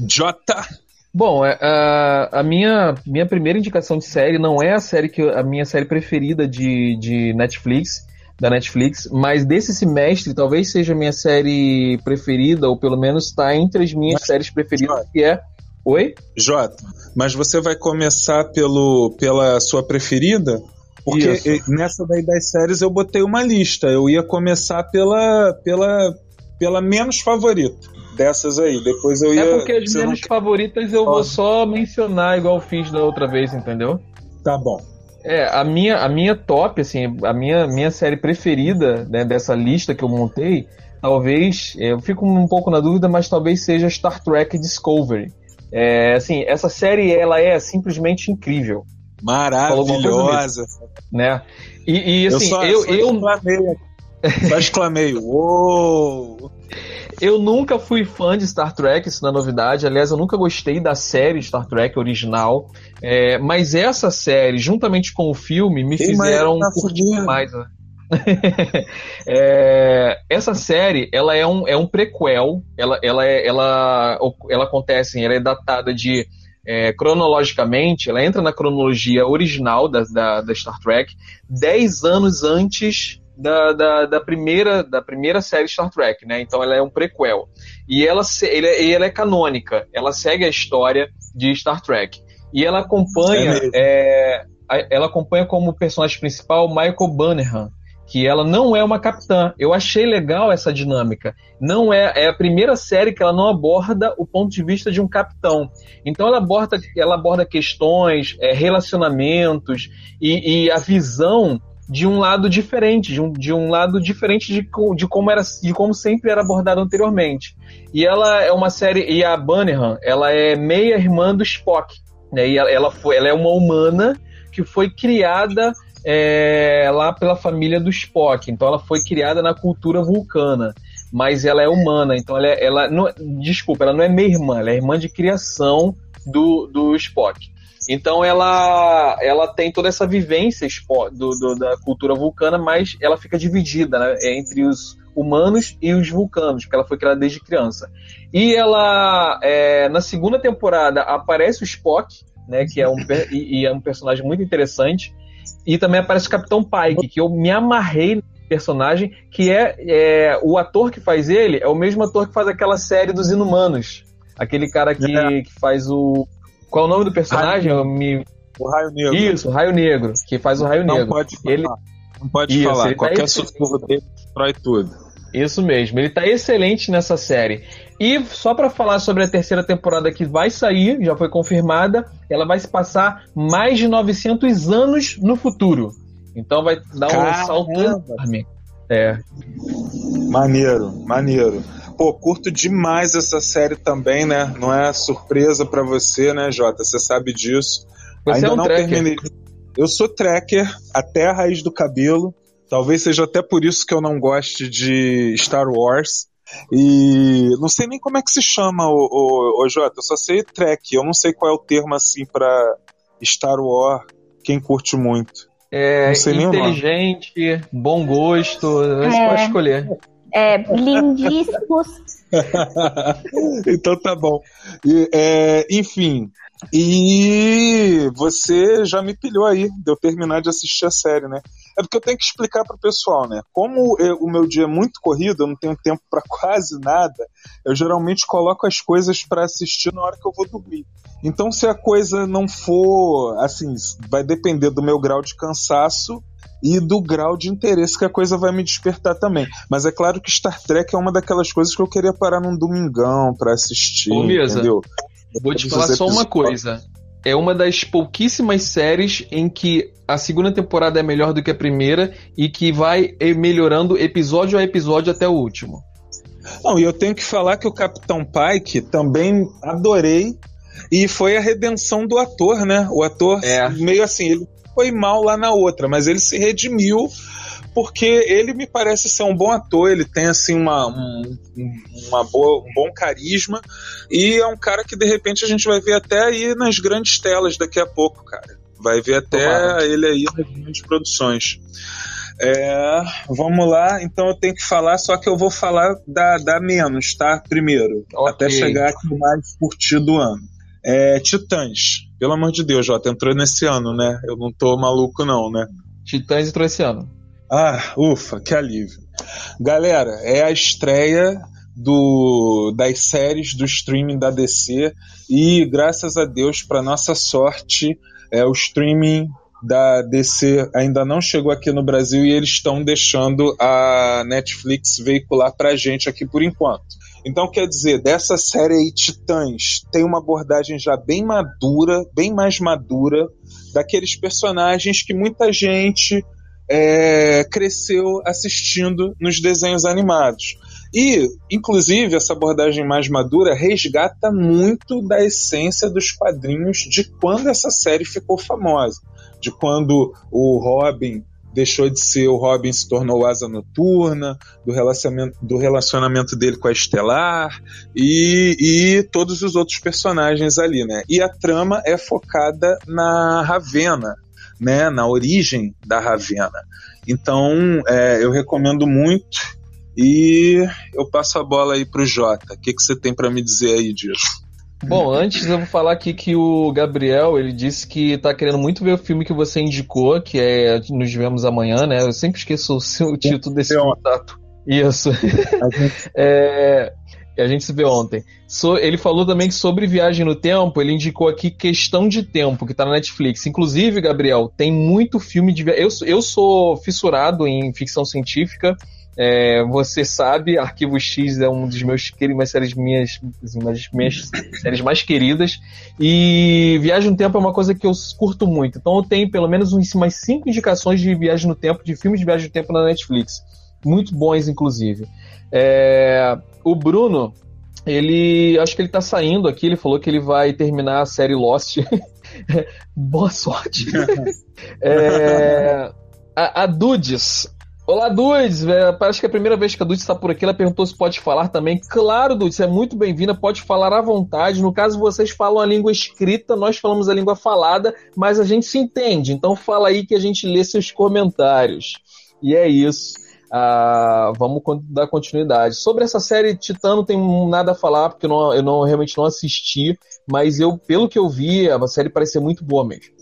Jota. Bom, é, a, a minha, minha primeira indicação de série não é a série que eu- a minha série preferida de, de Netflix, da Netflix, mas desse semestre talvez seja a minha série preferida, ou pelo menos está entre as minhas Mas- séries preferidas, que é. Oi? Jota, mas você vai começar pelo, pela sua preferida? Porque Isso. nessa daí das séries eu botei uma lista. Eu ia começar pela, pela, pela menos favorita dessas aí. Depois eu ia. É porque as você não favoritas eu vou só mencionar igual eu fiz da outra vez, entendeu? Tá bom. É, a minha, a minha top, assim, a minha, minha série preferida né, dessa lista que eu montei, talvez, é, eu fico um pouco na dúvida, mas talvez seja Star Trek Discovery. É, assim, essa série, ela é simplesmente incrível, Maravilhosa. né? E, e, assim, só, eu, só eu. Só exclamei. Uou! eu nunca fui fã de Star Trek, isso não é novidade. Aliás, eu nunca gostei da série Star Trek original. É, mas essa série, juntamente com o filme, me Queima fizeram na curtir mais. né? É, essa série, ela é um, é um prequel. Ela, ela, é, ela, ela acontece, ela é datada de é, cronologicamente, ela entra na cronologia original da, da, da Star Trek, 10 anos antes da, da, da primeira, da primeira série Star Trek, né? Então ela é um prequel. E ela, ele é- ela é canônica, ela segue a história de Star Trek. E ela É acompanha, é, a- ela acompanha como personagem principal Michael Bannerman, que ela não é uma capitã. Eu achei legal essa dinâmica. Não é, é a primeira série que ela não aborda o ponto de vista de um capitão. Então ela aborda, ela aborda questões, é, relacionamentos e, e a visão de um lado diferente, de um, de um lado diferente de, de como era, de como sempre era abordado anteriormente. E ela é uma série e a Bannerman, ela é meia irmã do Spock, né? E ela, ela foi, ela é uma humana que foi criada é, lá pela família do Spock. Então ela foi criada na cultura vulcana, mas ela é humana. Então ela, é- ela não, desculpa, ela não é meia irmã, ela é irmã de criação do, do Spock. Então ela, ela tem toda essa vivência do, do- da cultura vulcana, mas ela fica dividida né, entre os humanos e os vulcanos, porque ela foi criada desde criança. E ela, é, na segunda temporada, aparece o Spock, né, que é um, e, e é um personagem muito interessante, e também aparece o Capitão Pike, que eu me amarrei personagem, que é, é, o ator que faz ele é o mesmo ator que faz aquela série dos Inumanos. Aquele cara que, É. que faz o. Qual é o nome do personagem? Eu me- O Raio Negro. Isso, o Raio Negro, que faz o Raio não Negro. pode. Ele- Não pode Isso, falar. tá Qualquer excelente. sussurro dele destrói tudo. Isso mesmo, ele tá excelente nessa série. E só pra falar sobre a terceira temporada que vai sair, já foi confirmada, ela vai se passar mais de 900 anos no futuro. Então vai dar um Caramba! salto enorme. É, Maneiro, maneiro. Pô, curto demais essa série também, né? Não é surpresa pra você, né, Jota? Você sabe disso. você Ainda é um não tracker. terminei. Eu sou tracker até a raiz do cabelo. Talvez seja até por isso que eu não goste de Star Wars. E não sei nem como é que se chama, o, o, o Jota. Eu só sei Trek. Eu não sei qual é o termo assim pra Star Wars. Quem curte muito. É inteligente, bom gosto, você É. pode escolher. É, lindíssimos. então tá bom. E, é, enfim. E você já me pilhou aí de eu terminar de assistir a série, né? É porque eu tenho que explicar pro pessoal, né? Como eu- o meu dia é muito corrido, eu não tenho tempo pra quase nada, eu geralmente coloco as coisas pra assistir na hora que eu vou dormir. Então, se a coisa não for, assim, vai depender do meu grau de cansaço e do grau de interesse que a coisa vai me despertar também. Mas é claro que Star Trek é uma daquelas coisas que eu queria parar num domingão pra assistir, Ô, Misa, entendeu? Vou te falar só uma coisa. É uma das pouquíssimas séries em que a segunda temporada é melhor do que a primeira e que vai eh, melhorando episódio a episódio até o último. Não, e eu tenho que falar que o Capitão Pike também adorei. E foi a redenção do ator, né? O ator É. meio assim, ele foi mal lá na outra, mas ele se redimiu porque ele me parece ser um bom ator, ele tem assim uma, um, uma boa, um bom carisma e é um cara que de repente a gente vai ver até aí nas grandes telas daqui a pouco, cara. Vai ver até Tomara. ele aí nas grandes produções. É, vamos lá, então eu tenho que falar, só que eu vou falar da, da menos, tá? Primeiro, Ok. até chegar aqui no mais curtido do ano. É, Titãs, pelo amor de Deus, Jota, entrou nesse ano, né? Eu não tô maluco, não, né? Titãs entrou esse ano. Ah, ufa, que alívio. Galera, é a estreia do, das séries do streaming da DC e graças a Deus, para nossa sorte, é, o streaming da DC ainda não chegou aqui no Brasil e eles estão deixando a Netflix veicular pra gente aqui por enquanto. Então, quer dizer, dessa série aí, Titãs, tem uma abordagem já bem madura, bem mais madura, daqueles personagens que muita gente é, cresceu assistindo nos desenhos animados. E, inclusive, essa abordagem mais madura resgata muito da essência dos quadrinhos de quando essa série ficou famosa. De quando o Robin deixou de ser o Robin se tornou Asa Noturna, do relacionamento, do relacionamento dele com a Estelar e, e todos os outros personagens ali, né? E a trama é focada na Ravena, né? Na origem da Ravena. Então, é, eu recomendo muito e eu passo a bola aí pro Jota. O que, que você tem para me dizer aí disso? Bom, antes eu vou falar aqui que o Gabriel, ele disse que tá querendo muito ver o filme que você indicou, que é Nos Vemos Amanhã, né? Eu sempre esqueço o, título desse contato. Isso. A gente- É, a gente se vê ontem. So- ele falou também que sobre viagem no tempo, ele indicou aqui Questão de Tempo, que tá na Netflix. Inclusive, Gabriel, tem muito filme de viagem. Eu, sou- eu sou fissurado em ficção científica. É, você sabe, Arquivo X é um dos meus queridos, uma séries minhas, assim, uma das minhas séries mais queridas. E Viagem no Tempo é uma coisa que eu curto muito. Então eu tenho pelo menos umas cinco indicações de viagem no tempo, de filmes de viagem no tempo na Netflix. Muito bons, inclusive. É, o Bruno, ele. Acho que ele tá saindo aqui, ele falou que ele vai terminar a série Lost. Boa sorte. É, a, a Dudes. Olá, Dudes! É, Parece que é a primeira vez que a Dudes está por aqui. Ela perguntou se pode falar também. Claro, Dudes, é muito bem-vinda. Pode falar à vontade. No caso, vocês falam a língua escrita, nós falamos a língua falada, mas a gente se entende. Então, fala aí que a gente lê seus comentários. E é isso. Ah, vamos dar continuidade. Sobre essa série Titã, não tem nada a falar, porque eu, não, eu não- realmente não assisti, mas eu, pelo que eu vi, a série parece ser muito boa mesmo.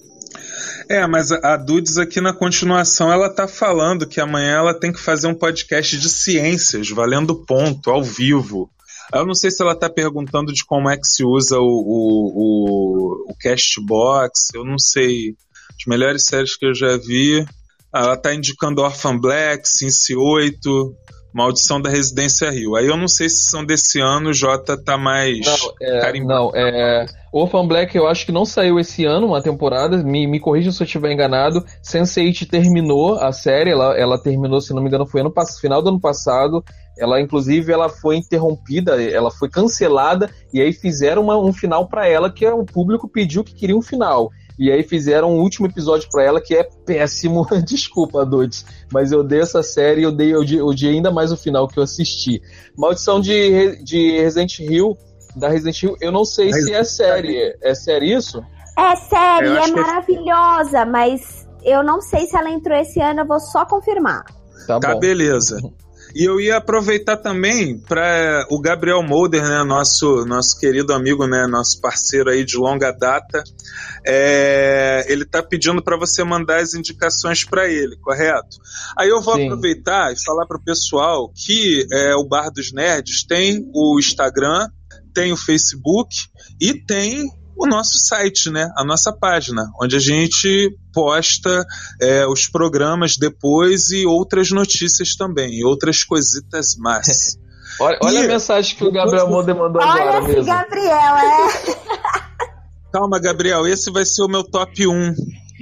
É, mas a Dudes aqui na continuação ela tá falando que amanhã ela tem que fazer um podcast de ciências, valendo ponto, ao vivo. Eu não sei se ela tá perguntando de como é que se usa o, o, o, o Castbox, eu não sei. As melhores séries que eu já vi. Ela tá indicando Orphan Black, Cincy 8, Maldição da Residência Rio. Aí eu não sei se são desse ano, o Jota tá mais. Não, é, carimbado. não, é. Orphan Black eu acho que não saiu esse ano, uma temporada, me, me corrija se eu estiver enganado. Sense8 terminou a série, ela, ela terminou, se não me engano, foi ano final do ano passado. Ela, inclusive, ela foi interrompida, ela foi cancelada, e aí fizeram uma- um final pra ela que o público pediu que queria um final. E aí fizeram um último episódio pra ela que é péssimo. Desculpa, Dudes. Mas eu dei essa série e eu dei, eu odi- odiei ainda mais o final que eu assisti. Maldição de, de Resident Evil, da Resident Evil, eu não sei se é série. É série isso? É série, Eu é que- maravilhosa, mas eu não sei se ela entrou esse ano, eu vou só confirmar. Tá, Tá, bom. beleza. E eu ia aproveitar também para o Gabriel Molder, né, nosso nosso querido amigo, né, nosso parceiro aí de longa data, é, ele tá pedindo para você mandar as indicações para ele, correto? Aí eu vou Sim. aproveitar e falar pro pessoal que é, o Bar dos Nerds tem o Instagram, tem o Facebook e tem o nosso site, né? A nossa página, onde a gente posta é, os programas depois e outras notícias também, e outras coisitas más. Olha, olha Ih, a mensagem que o Gabriel Molder mandou agora Olha esse mesmo. Gabriel, é. Calma, Gabriel, esse vai ser o meu top 1.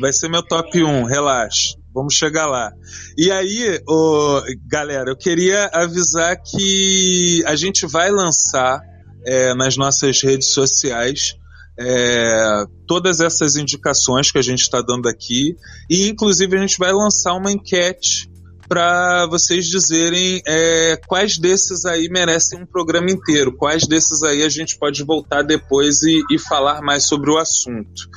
Vai ser meu top 1, relaxa. vamos chegar lá. E aí, ô, galera, eu queria avisar que a gente vai lançar é, nas nossas redes sociais é, todas essas indicações que a gente está dando aqui e inclusive a gente vai lançar uma enquete para vocês dizerem é, quais desses aí merecem um programa inteiro, quais desses aí a gente pode voltar depois e, e falar mais sobre o assunto.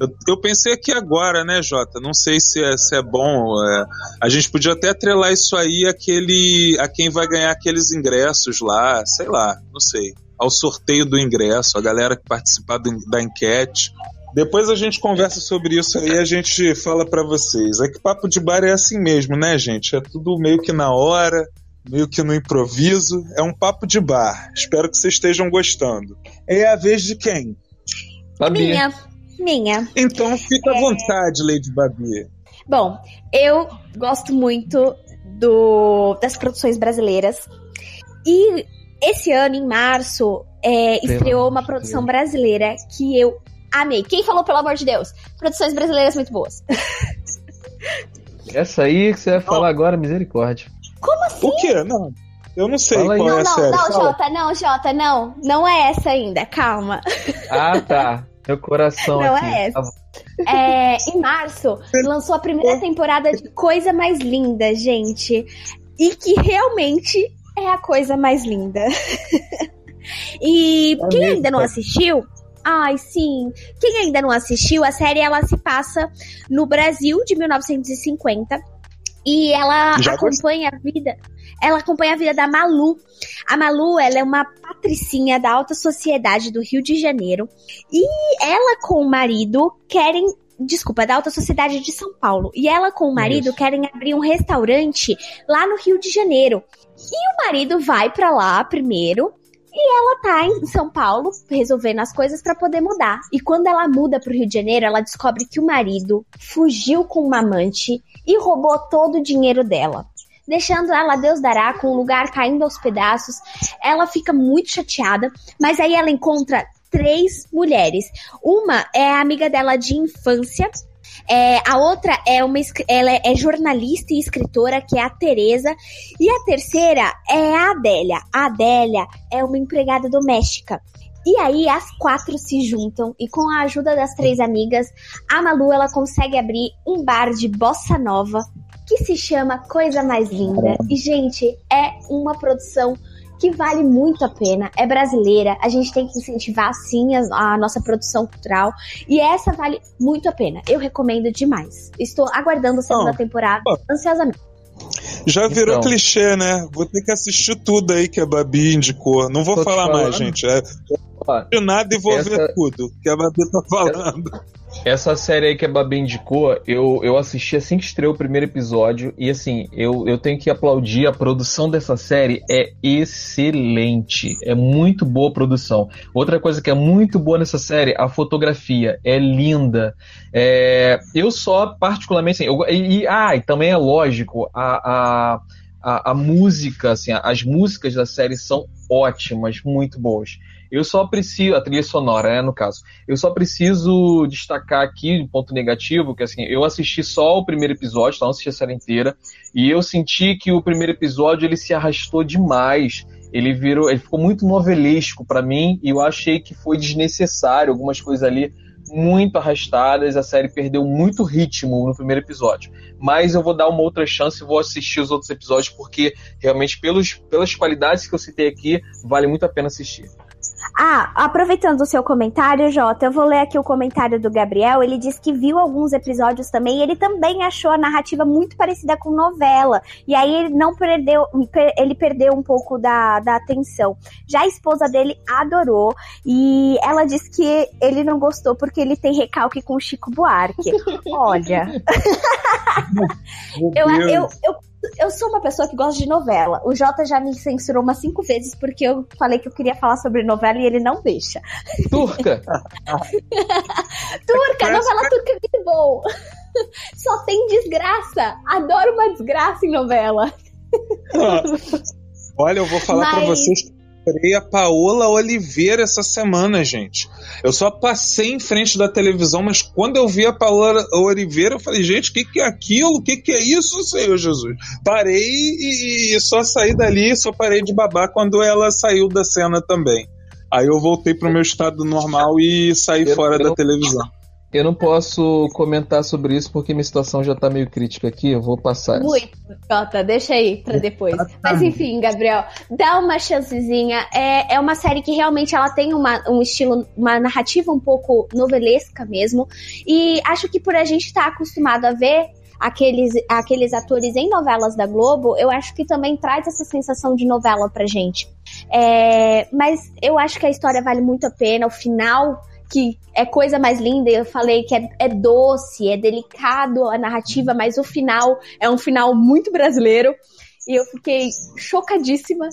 Eu, eu, pensei aqui agora, né, Jota? Não sei se é, se é bom. É, a gente podia até atrelar isso aí àquele, a quem vai ganhar aqueles ingressos lá, sei lá, não sei. Ao sorteio do ingresso, a galera que participar do, da enquete. Depois a gente conversa sobre isso aí, a gente fala para vocês. É que papo de bar é assim mesmo, né, gente? É tudo meio que na hora, meio que no improviso. É um papo de bar. Espero que vocês estejam gostando. É a vez de quem? Babi. Minha. Minha. Então fica à é... vontade, Lady Babi. Bom, eu gosto muito do, das produções brasileiras. E esse ano, em março, é, estreou uma produção brasileira que eu Amei. Quem falou, pelo amor de Deus? Produções brasileiras muito boas. Essa aí que você vai falar agora, misericórdia. Como assim? O quê? Não. Eu não sei Fala qual aí. é a não, série. Não, não, Jota, não, Jota, não. Não é essa ainda, calma. Ah, tá. Meu coração Não aqui. é essa. É, em março, lançou a primeira temporada de Coisa Mais Linda, gente. E que realmente é a coisa mais linda. e é quem ainda não assistiu, Ai, sim. Quem ainda não assistiu, a série ela se passa no Brasil de 1950 e ela Já acompanha a vida. Ela acompanha a vida da Malu. A Malu, ela é uma patricinha da alta sociedade do Rio de Janeiro e ela com o marido querem desculpa, da alta sociedade de São Paulo. E ela com o marido Isso. querem abrir um restaurante lá no Rio de Janeiro. E o marido vai para lá primeiro e ela tá em São Paulo resolvendo as coisas para poder mudar. E quando ela muda pro Rio de Janeiro, ela descobre que o marido fugiu com uma amante e roubou todo o dinheiro dela. Deixando ela, Deus dará, com o lugar caindo aos pedaços. Ela fica muito chateada, mas aí ela encontra três mulheres. Uma é a amiga dela de infância, é, a outra é uma ela é jornalista e escritora, que é a Teresa. E a terceira é a Adélia. A Adélia é uma empregada doméstica. E aí as quatro se juntam e com a ajuda das três amigas, a Malu ela consegue abrir um bar de bossa nova que se chama Coisa Mais Linda. E gente, é uma produção que vale muito a pena, é brasileira, a gente tem que incentivar sim a, a, nossa produção cultural e essa vale muito a pena. Eu recomendo demais. Estou aguardando a segunda oh, temporada oh. ansiosamente. Já virou então, clichê, né? Vou ter que assistir tudo aí que a Babi indicou. Não vou falar mais, gente. É, de nada e vou essa, ver tudo que a Babi tá falando. Essa série aí que a Babi indicou, eu, eu assisti assim que estreou o primeiro episódio. E assim, eu, eu tenho que aplaudir a produção dessa série. É excelente. É muito boa a produção. Outra coisa que é muito boa nessa série, a fotografia. É linda. É, eu só, particularmente, assim, eu, e, ah, e também é lógico, a, a, a, a música, assim, as músicas da série são ótimas, muito boas. Eu só preciso, a trilha sonora, né, no caso, eu só preciso destacar aqui um ponto negativo, que assim, eu assisti só o primeiro episódio, tá? não assisti a série inteira, e eu senti que o primeiro episódio ele se arrastou demais. Ele virou, ele ficou muito novelesco para mim e eu achei que foi desnecessário algumas coisas ali muito arrastadas, a série perdeu muito ritmo no primeiro episódio. Mas eu vou dar uma outra chance e vou assistir os outros episódios porque realmente pelos, pelas qualidades que eu citei aqui, vale muito a pena assistir. Ah, aproveitando o seu comentário, Jota, eu vou ler aqui o comentário do Gabriel. Ele diz que viu alguns episódios também e ele também achou a narrativa muito parecida com novela. E aí ele não perdeu, ele perdeu um pouco da, da atenção. Já a esposa dele adorou e ela disse que ele não gostou porque ele tem recalque com o Chico Buarque. Olha. eu, eu, eu eu sou uma pessoa que gosta de novela. O Jota já me censurou umas cinco vezes porque eu falei que eu queria falar sobre novela e ele não deixa. Turca! turca! Novela turca é muito bom! Só tem desgraça! Adoro uma desgraça em novela. Olha, eu vou falar Mas... pra vocês encontrei a Paola Oliveira essa semana, gente. Eu só passei em frente da televisão, mas quando eu vi a Paola Oliveira, eu falei, gente, o que, que é aquilo? O que, que é isso, Senhor Jesus? Parei e, e só saí dali, só parei de babar quando ela saiu da cena também. Aí eu voltei pro meu estado normal e saí fora da televisão. Eu não posso comentar sobre isso porque minha situação já tá meio crítica aqui, eu vou passar. Muito, Jota, deixa aí pra depois. Mas enfim, Gabriel, dá uma chancezinha. É, é uma série que realmente ela tem uma, um estilo, uma narrativa um pouco novelesca mesmo. E acho que por a gente estar acostumado a ver aqueles, aqueles atores em novelas da Globo, eu acho que também traz essa sensação de novela pra gente. É, mas eu acho que a história vale muito a pena. O final que é coisa mais linda. Eu falei que é, é doce, é delicado a narrativa, mas o final é um final muito brasileiro. E eu fiquei chocadíssima.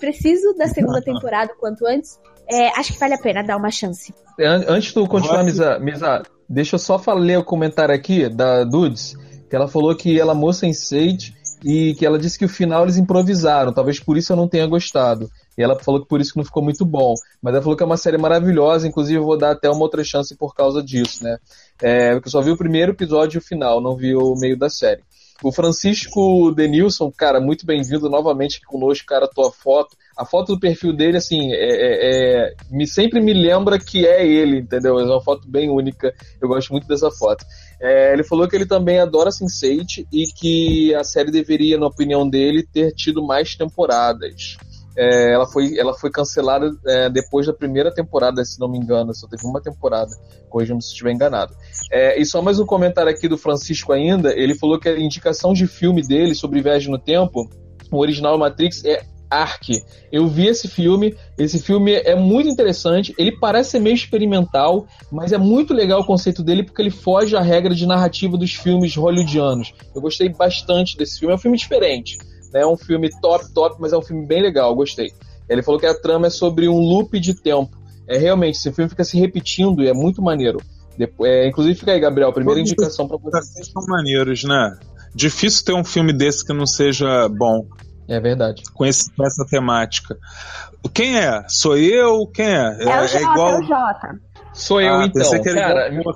Preciso da segunda temporada o quanto antes. É, acho que vale a pena dar uma chance. An- Antes de tu continuar. Misa, Misa, deixa eu só fa- ler o comentário aqui da Dudes, que ela falou que ela moça em Sage e que ela disse que o final eles improvisaram, talvez por isso eu não tenha gostado. E ela falou que por isso que não ficou muito bom. Mas ela falou que é uma série maravilhosa, inclusive eu vou dar até uma outra chance por causa disso, né? É, porque eu só vi o primeiro episódio e o final, não vi o meio da série. O Francisco Denilson, cara, muito bem-vindo novamente aqui conosco, cara, a tua foto. A foto do perfil dele, assim, é, é- é- me, sempre me lembra que é ele, entendeu? É uma foto bem única, eu gosto muito dessa foto. É, ele falou que ele também adora Sense8 e que a série deveria, na opinião dele, ter tido mais temporadas. É, ela, foi, ela foi cancelada é, depois da primeira temporada, se não me engano, só teve uma temporada, corrija-me se estiver enganado. É, e só mais um comentário aqui do Francisco ainda, ele falou que a indicação de filme dele sobre viagem no tempo, o original Matrix, é Ark. Eu vi esse filme, esse filme é muito interessante, ele parece ser meio experimental, mas é muito legal o conceito dele porque ele foge à regra de narrativa dos filmes hollywoodianos. Eu gostei bastante desse filme, é um filme diferente, né? É um filme top, top, mas é um filme bem legal, gostei. Ele falou que a trama é sobre um loop de tempo. É realmente, esse filme fica se repetindo e é muito maneiro. Depois, é, inclusive fica aí, Gabriel, primeira indicação para você. Vocês são maneiros, né? Difícil ter um filme desse que não seja bom, É verdade. com, esse- com essa temática. Quem é? Sou eu? Quem é? É, o Jota, igual. é o Jota. Sou eu Ah, então, cara. igual-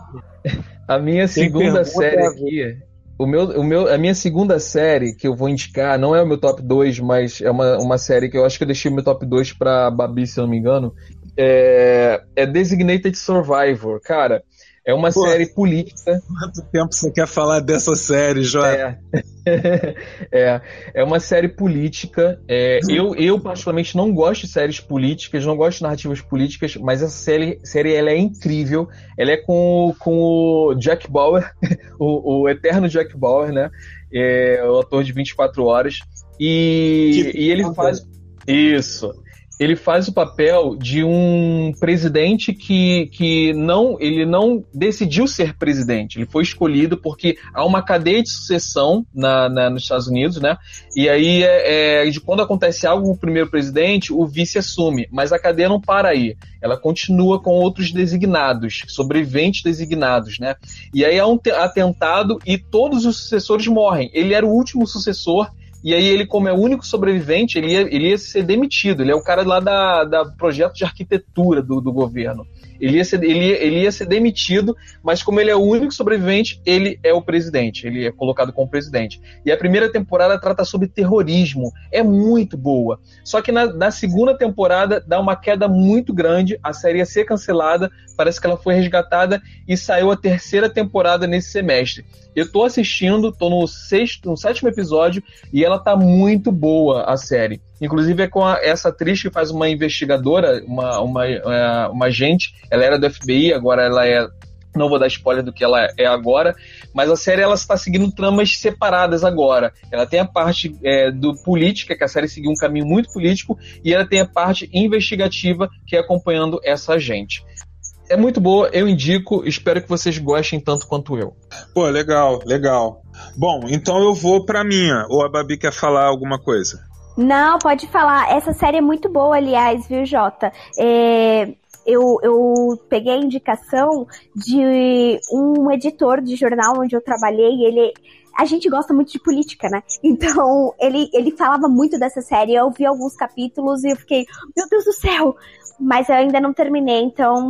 A minha segunda série é a aqui. O meu, o meu, a minha segunda série que eu vou indicar não é o meu top 2, mas é uma, uma série que eu acho que eu deixei o meu top 2 pra Babi, se eu não me engano. É, é Designated Survivor. Cara, é uma Pô. série política. Quanto tempo você quer falar dessa série, Jota? É. é, é uma série política. É, eu, eu, particularmente, não gosto de séries políticas, não gosto de narrativas políticas, mas essa série, série ela é incrível. Ela é com, o- com o Jack Bauer, o, o eterno Jack Bauer, né? É, o ator de 24 horas. E, e ele faz. Isso. Ele faz o papel de um presidente que, que não ele não decidiu ser presidente. Ele foi escolhido porque há uma cadeia de sucessão na, na- nos Estados Unidos, né? E aí, é, é, de quando acontece algo com o primeiro presidente, o vice assume. Mas a cadeia não para aí. Ela continua com outros designados, sobreviventes designados, né? E aí há um te- atentado e todos os sucessores morrem. Ele era o último sucessor e aí ele, como é o único sobrevivente, ele ia, ele ia ser demitido. Ele é o cara lá da, da projeto de arquitetura do, do governo. Ele ia, ser, ele, ele ia ser demitido, mas como ele é o único sobrevivente, ele é o presidente. Ele é colocado como presidente. E a primeira temporada trata sobre terrorismo. É muito boa. Só que na, na segunda temporada dá uma queda muito grande. A série ia ser cancelada. Parece que ela foi resgatada e saiu a terceira temporada nesse semestre. Eu tô assistindo, tô no sexto, no sétimo episódio e ela tá muito boa a série. Inclusive é com a- essa atriz que faz uma investigadora, uma, uma, é, uma agente, ela era do FBI, agora ela é. Não vou dar spoiler do que ela é agora, mas a série ela está seguindo tramas separadas agora. Ela tem a parte é, do política, que a série seguiu um caminho muito político, e ela tem a parte investigativa, que é acompanhando essa agente. É muito boa, eu indico, espero que vocês gostem tanto quanto eu. Pô, legal, legal. Bom, então eu vou pra minha. Ou a Babi quer falar alguma coisa? Não, pode falar. Essa série é muito boa, aliás, viu, Jota? É, eu, eu peguei a indicação de um editor de jornal onde eu trabalhei. Ele a gente gosta muito de política, né? Então, ele, ele falava muito dessa série. Eu vi alguns capítulos e eu fiquei, meu Deus do céu! Mas eu ainda não terminei, então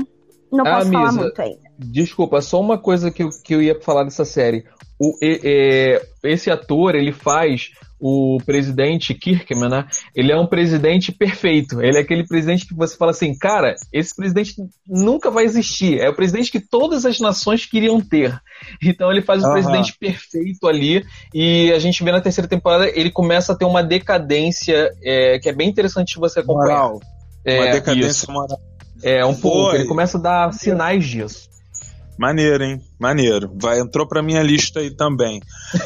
não Ah, posso falar muito ainda. Desculpa, só uma coisa que eu, que eu ia falar dessa série. O, e- é, esse ator, ele faz o presidente Kirkman, né? Ele é um presidente perfeito. Ele é aquele presidente que você fala assim, cara, esse presidente nunca vai existir. É o presidente que todas as nações queriam ter. Então ele faz o Aham. presidente perfeito ali. E a gente vê na terceira temporada, ele começa a ter uma decadência é, que é bem interessante de você acompanhar. Moral. É, Uma decadência isso. moral. É, um pouco. Foi. Ele começa a dar sinais disso. Maneiro, hein? Maneiro. Vai, entrou pra minha lista aí também.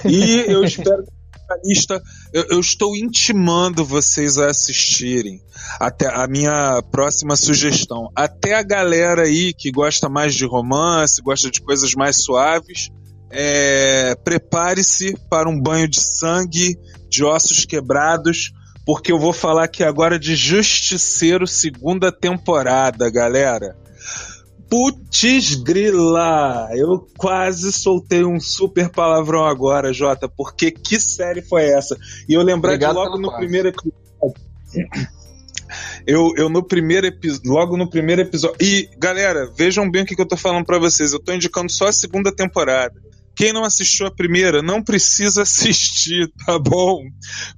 E eu espero que lista. Eu, eu estou intimando vocês a assistirem. Até a minha próxima sugestão. Até a galera aí que gosta mais de romance, gosta de coisas mais suaves. é, Prepare-se para um banho de sangue, de ossos quebrados. Porque eu vou falar aqui agora de Justiceiro segunda temporada, galera. Putz grila! Eu quase soltei um super palavrão agora, Jota, porque que série foi essa? E eu lembrar Obrigado de logo no primeiro episódio. Eu, eu no primeiro episódio, logo no primeiro episódio. E, galera, vejam bem o que, que eu tô falando pra vocês. Eu tô indicando só a segunda temporada. Quem não assistiu a primeira, não precisa assistir, tá bom?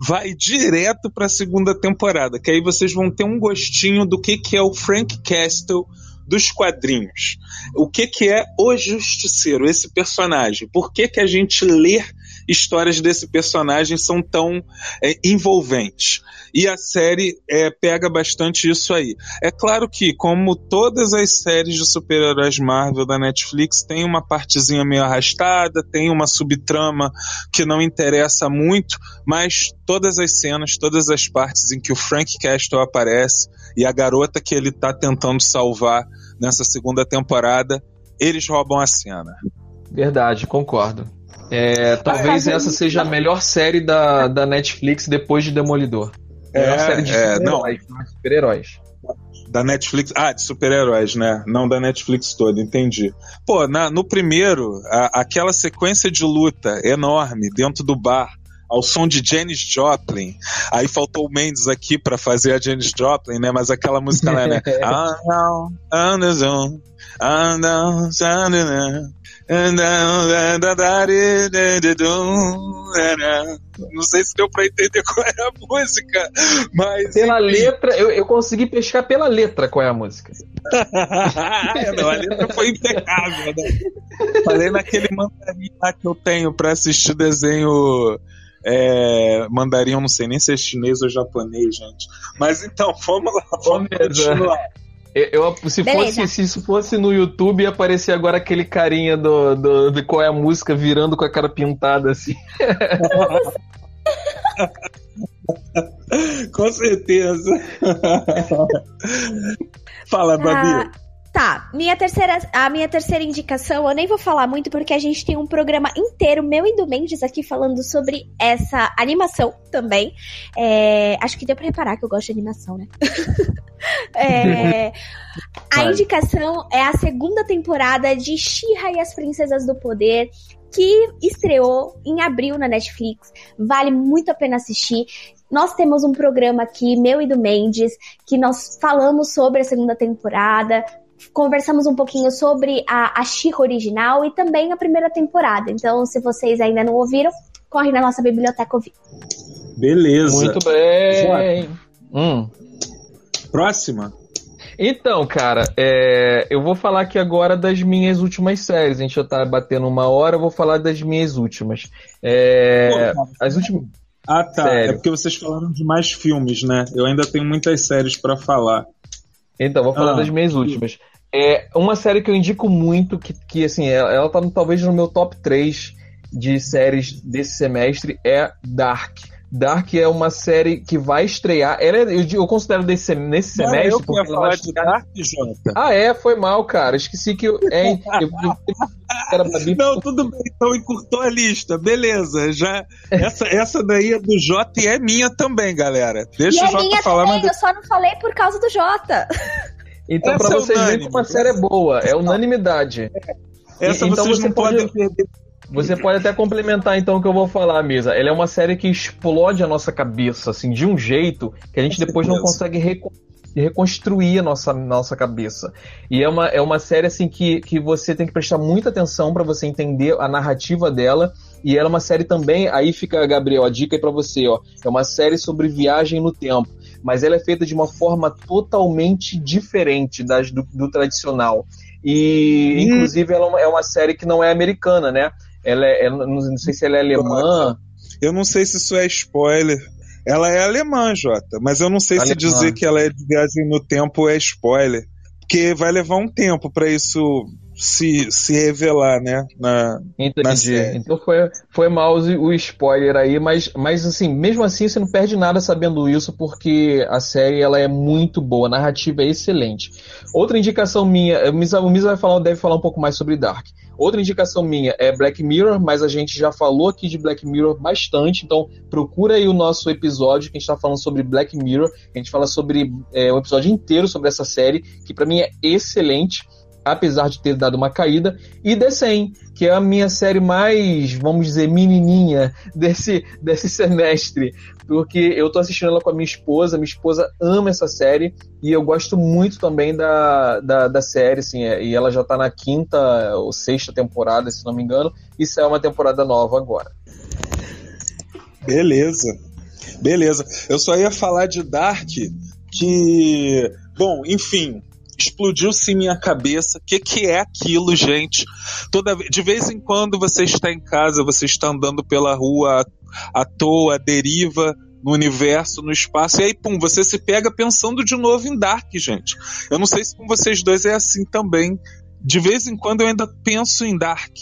Vai direto pra segunda temporada, que aí vocês vão ter um gostinho do que, que é o Frank Castle dos quadrinhos. O que, que é o Justiceiro, esse personagem? Por que, que a gente lê histórias desse personagem são tão é, envolventes? E a série é, pega bastante isso aí. É claro que, como todas as séries de super-heróis Marvel da Netflix, tem uma partezinha meio arrastada, tem uma subtrama que não interessa muito, mas todas as cenas, todas as partes em que o Frank Castle aparece e a garota que ele tá tentando salvar nessa segunda temporada, eles roubam a cena. Verdade, concordo. É, talvez Mas- essa seja a melhor série da, da Netflix depois de Demolidor. Melhor É, série de é, não. super-heróis. não é super-heróis. Da Netflix. Ah, de super-heróis, né? Não da Netflix toda, entendi. Pô, na- no primeiro, a- aquela sequência de luta enorme dentro do bar. Ao som de Janis Joplin. Aí faltou o Mendes aqui pra fazer a Janis Joplin, né? Mas aquela música lá, né? Não, sei se deu pra entender qual é a música, mas. Pela letra, eu, eu consegui pescar pela letra qual é a música. É, não, a letra foi impecável, né? Falei naquele mandarim lá que eu tenho pra assistir desenho. É, mandarim, eu não sei nem se é chinês ou japonês, gente. Mas então, vamos lá, vamos Beleza. continuar. Eu, eu- se, Beleza. fosse, se isso fosse no YouTube, ia aparecer agora aquele carinha do, do, de qual é a música virando com a cara pintada assim. Com certeza. Fala, Babi. Ah, tá, minha terceira, a minha terceira indicação, eu nem vou falar muito porque a gente tem um programa inteiro, meu e do Mendes, aqui falando sobre essa animação também. É, acho que deu pra reparar que eu gosto de animação, né? É, a indicação é a segunda temporada de She-Ra e as Princesas do Poder, que estreou em abril na Netflix. Vale muito a pena assistir. Nós temos um programa aqui, meu e do Mendes, que nós falamos sobre a segunda temporada, conversamos um pouquinho sobre a, a She-Ra original e também a primeira temporada. Então, se vocês ainda não ouviram, corre na nossa biblioteca ouvir. Beleza. Muito bem. Hum. Próxima? Então, cara, é, eu vou falar aqui agora das minhas últimas séries. A gente já tá batendo uma hora, eu vou falar das minhas últimas. É, Pô, as últimas. Ah, tá. Sério. É porque vocês falaram de mais filmes, né? Eu ainda tenho muitas séries pra falar. Então, vou falar Ah, das minhas últimas. É uma série que eu indico muito, que, que assim, ela, ela tá no- talvez no meu top 3 de séries desse semestre, é Dark. Dark é uma série que vai estrear. Ela é- eu, eu considero desse, nesse Não, semestre. eu que porque falar vai de estrear- Dark, Jota. Ah, é, foi mal, cara. Esqueci que eu. É, eu, eu. Não, tudo bem, então encurtou a lista, beleza. Já, essa, essa daí é do Jota e é minha também, galera. Deixa e o a Jota minha falar, também, mas eu só não falei por causa do Jota. Então, pra é vocês verem unânime. como a série é boa, é unanimidade. essa então vocês você não pode- podem perder Você pode até complementar então o que eu vou falar, Mesa. Ela é uma série que explode a nossa cabeça, assim, de um jeito que a gente depois não consegue reconstruir a nossa, nossa cabeça. E é uma, é uma série assim que, que você tem que prestar muita atenção para você entender a narrativa dela. E ela é uma série também, aí fica, Gabriel, a dica aí pra você, ó. É uma série sobre viagem no tempo. Mas ela é feita de uma forma totalmente diferente das, do, do tradicional. E, hum. inclusive, ela é uma série que não é americana, né? Ela é, ela, não sei se ela é alemã. Eu não sei se isso é spoiler. Ela é alemã, Jota, mas eu não sei alemã. se dizer que ela é de viagem no tempo é spoiler. Porque vai levar um tempo para isso se, se revelar, né? Na, Entendi. Na então foi, foi mal o spoiler aí, mas, mas assim, mesmo assim você não perde nada sabendo isso, porque a série ela é muito boa, a narrativa é excelente. Outra indicação minha, o Misa, o Misa vai falar, deve falar um pouco mais sobre Dark. Outra indicação minha é Black Mirror, mas a gente já falou aqui de Black Mirror bastante, então procura aí o nosso episódio que a gente está falando sobre Black Mirror. A gente fala sobre é, um episódio inteiro sobre essa série, que para mim é excelente apesar de ter dado uma caída, e The 100, que é a minha série mais, vamos dizer, menininha desse, desse semestre, porque eu tô assistindo ela com a minha esposa, minha esposa ama essa série, e eu gosto muito também da, da, da série, assim, é, e ela já tá na quinta ou sexta temporada, se não me engano, e é uma temporada nova agora. Beleza. Beleza. Eu só ia falar de Dark, que. Bom, enfim, explodiu sim minha cabeça. O que, que é aquilo, gente? Toda de vez em quando você está em casa, você está andando pela rua à, à toa, à deriva no universo, no espaço, e aí, pum, você se pega pensando de novo em Dark, gente. Eu não sei se com vocês dois é assim também. De vez em quando eu ainda penso em Dark.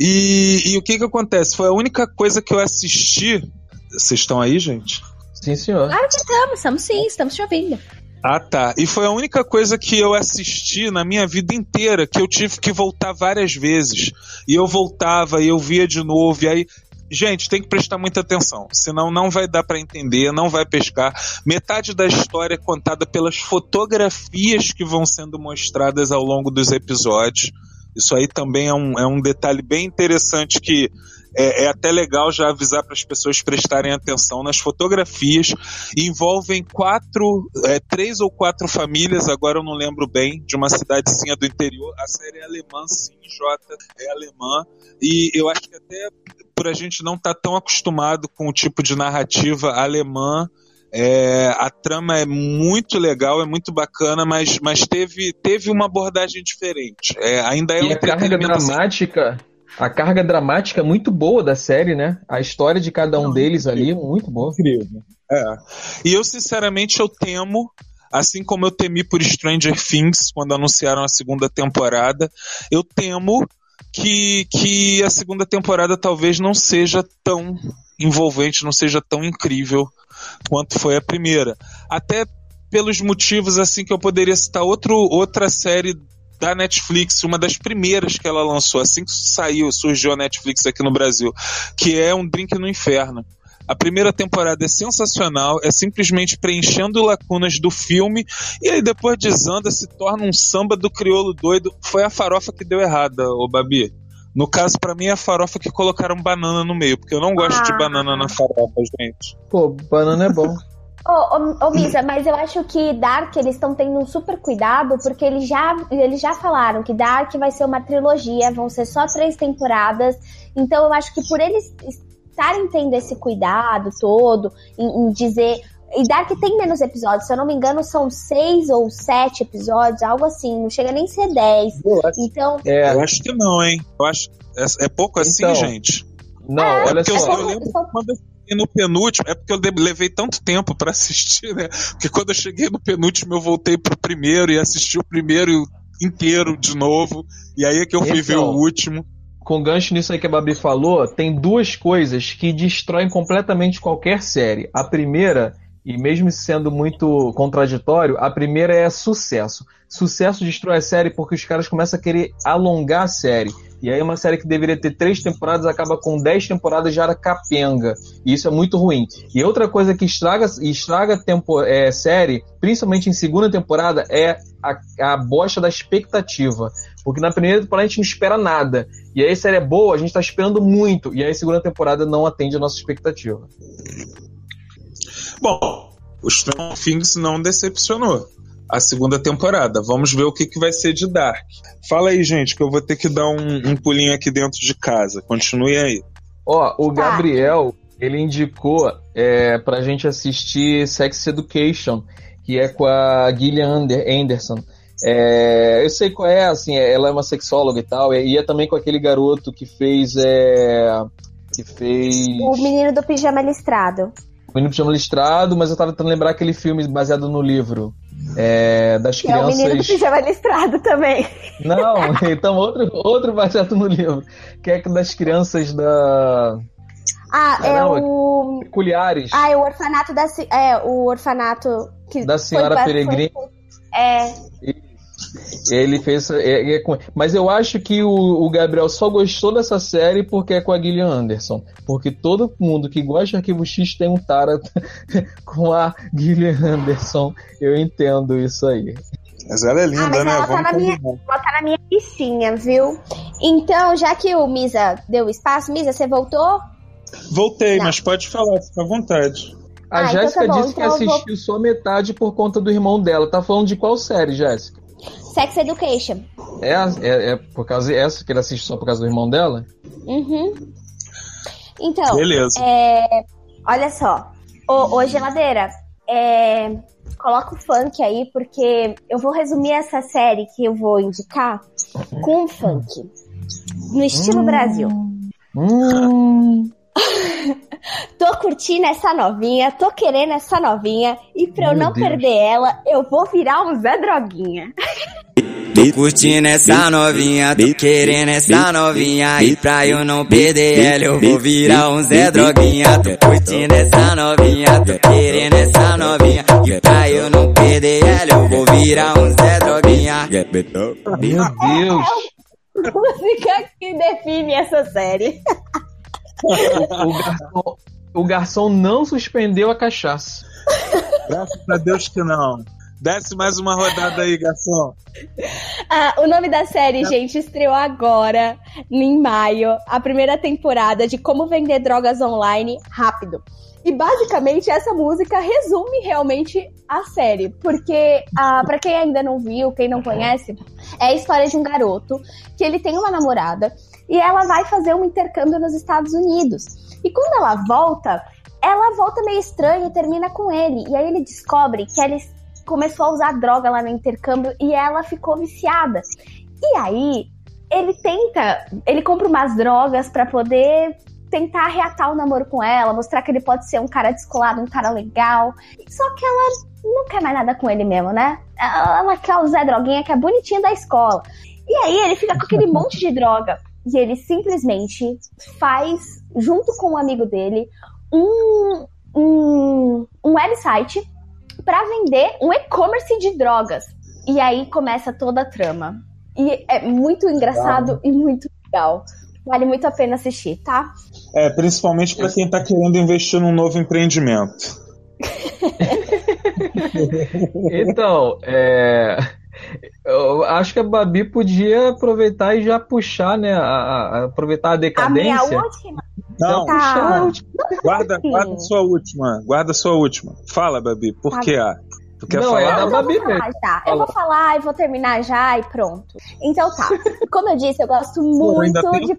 E, e o que que acontece? Foi a única coisa que eu assisti. Vocês estão aí, gente? Sim, senhor. Claro que estamos, estamos sim, estamos te ouvindo. Ah, tá. E foi a única coisa que eu assisti na minha vida inteira que eu tive que voltar várias vezes. E eu voltava e eu via de novo. E aí, gente, tem que prestar muita atenção, senão não vai dar para entender, não vai pescar. Metade da história é contada pelas fotografias que vão sendo mostradas ao longo dos episódios. Isso aí também é um, é um detalhe bem interessante que é, é até legal já avisar para as pessoas prestarem atenção nas fotografias. Envolvem quatro, é, três ou quatro famílias, agora eu não lembro bem, de uma cidadezinha do interior. A série é alemã, sim, J é alemã. E eu acho que até por a gente não estar tá tão acostumado com o tipo de narrativa alemã, é, a trama é muito legal, é muito bacana, mas, mas teve, teve uma abordagem diferente. É, ainda é e um a carga dramática, a carga dramática muito boa da série, né? A história de cada um Não, deles ali, muito boa. Incrível. É. E eu, sinceramente, eu temo, assim como eu temi por Stranger Things, quando anunciaram a segunda temporada, eu temo que, que a segunda temporada talvez não seja tão envolvente, não seja tão incrível quanto foi a primeira. Até pelos motivos assim que eu poderia citar outro, outra série da Netflix, uma das primeiras que ela lançou, assim que saiu, surgiu a Netflix aqui no Brasil, que é Um Drink no Inferno. A primeira temporada é sensacional, é simplesmente preenchendo lacunas do filme, e aí depois desanda, se torna um samba do crioulo doido. Foi a farofa que deu errada, ô Babi. No caso, para mim, é a farofa que colocaram banana no meio, porque eu não gosto ah. de banana na farofa, gente. Pô, banana é bom. Ô, oh, oh, Misa, mas eu acho que Dark eles estão tendo um super cuidado porque eles já, eles já falaram que Dark vai ser uma trilogia, vão ser só três temporadas. Então eu acho que por eles estarem tendo esse cuidado todo em, em dizer. E Dark tem menos episódios, se eu não me engano, são seis ou sete episódios, algo assim, não chega nem a ser dez. Então. É, eu acho que não, hein? Eu acho. É, é pouco assim, então, gente. Não, é, olha só. Eu, eu lembro quando cheguei no penúltimo, é porque eu levei tanto tempo para assistir, né? Porque quando eu cheguei no penúltimo, eu voltei pro primeiro e assisti o primeiro inteiro de novo. E aí é que eu fui então, ver o último. Com gancho nisso aí que a Babi falou, tem duas coisas que destroem completamente qualquer série. A primeira e mesmo sendo muito contraditório, a primeira é sucesso. Sucesso destrói a série porque os caras começam a querer alongar a série. E aí uma série que deveria ter três temporadas acaba com dez temporadas já era capenga. E isso é muito ruim. E outra coisa que estraga, estraga tempo, é, série, principalmente em segunda temporada, é a, a bosta da expectativa. Porque na primeira temporada a gente não espera nada. E aí a série é boa, a gente tá esperando muito. E aí a segunda temporada não atende a nossa expectativa. Bom, o Stranger Things não decepcionou. A segunda temporada. Vamos ver o que, que vai ser de Dark. Fala aí, gente, que eu vou ter que dar um, um pulinho aqui dentro de casa. Continue aí. Ó, o tá. Gabriel, ele indicou é, pra gente assistir Sex Education, que é com a Gillian Anderson. É, eu sei qual é, assim, ela é uma sexóloga e tal, e é também com aquele garoto que fez. É, que fez. O menino do pijama listrado. O menino pijama listrado, mas eu tava tentando lembrar aquele filme baseado no livro. É, das que crianças. É o menino do pijama listrado também. Não, então outro, outro baseado no livro. Que é das crianças da. Ah, é é o. Peculiares. Ah, é o orfanato da. É, o orfanato. Que da senhora Peregrina. É. Ele fez. É, é, mas eu acho que o, o, Gabriel só gostou dessa série porque é com a Gillian Anderson. Porque todo mundo que gosta de Arquivo X tem um tara com a Gillian Anderson. Eu entendo isso aí. Mas ela é linda, ah, né? Ela tá, na minha, ela tá na minha listinha, viu? Então, já que o Misa deu espaço, Misa, você voltou? Voltei, Não. mas pode falar, fica à vontade. A ah, Jéssica então tá disse então que assistiu vou... só metade por conta do irmão dela. Tá falando de qual série, Jéssica? Sex Education. É, é, é por causa dessa que ele assiste só por causa do irmão dela? Uhum. Então, Beleza. É, olha só. Ô, ô geladeira, é, coloca o funk aí, porque eu vou resumir essa série que eu vou indicar com um funk. No estilo hum. Brasil. Hum. tô curtindo essa novinha, tô querendo essa novinha, e pra Meu eu não Deus. perder ela, eu vou virar um Zé Droguinha. Tô curtindo essa novinha, tô querendo essa novinha E pra eu não perder ela eu vou virar um Zé Droguinha Tô curtindo essa novinha, tô querendo essa novinha E pra eu não perder ela eu vou virar um Zé Droguinha Meu Deus! Música que define essa série o, garçom, o garçom não suspendeu a cachaça. Graças a Deus que não. Desce mais uma rodada aí, garçom. Ah, o nome da série, gente, estreou agora, em maio, a primeira temporada de Como Vender Drogas Online Rápido. E basicamente essa música resume realmente a série, porque ah, para quem ainda não viu, quem não conhece, é a história de um garoto que ele tem uma namorada e ela vai fazer um intercâmbio nos Estados Unidos. E quando ela volta, ela volta meio estranha e termina com ele. E aí ele descobre que ela começou a usar droga lá no intercâmbio e ela ficou viciada. E aí ele tenta, ele compra umas drogas para poder tentar reatar o namoro com ela, mostrar que ele pode ser um cara descolado, um cara legal. Só que ela não quer mais nada com ele mesmo, né? Ela quer Zé Droguinha, que é bonitinho da escola. E aí ele fica com aquele monte de droga e ele simplesmente faz, junto com um amigo dele, um, um, um website para vender um e-commerce de drogas. E aí começa toda a trama. E é muito engraçado e muito legal. Vale muito a pena assistir, tá? É, principalmente para quem tá querendo investir num novo empreendimento. então, é, eu acho que a Babi podia aproveitar e já puxar, né? A, a aproveitar a decadência. A minha última. Não, tá. guarda, guarda sua última. Guarda sua última. Fala, Babi, por tá que a? Tu quer não, falar? É da Babi mesmo. Tá. Eu vou falar e vou terminar já e pronto. Então tá. Como eu disse, eu gosto muito Pô, de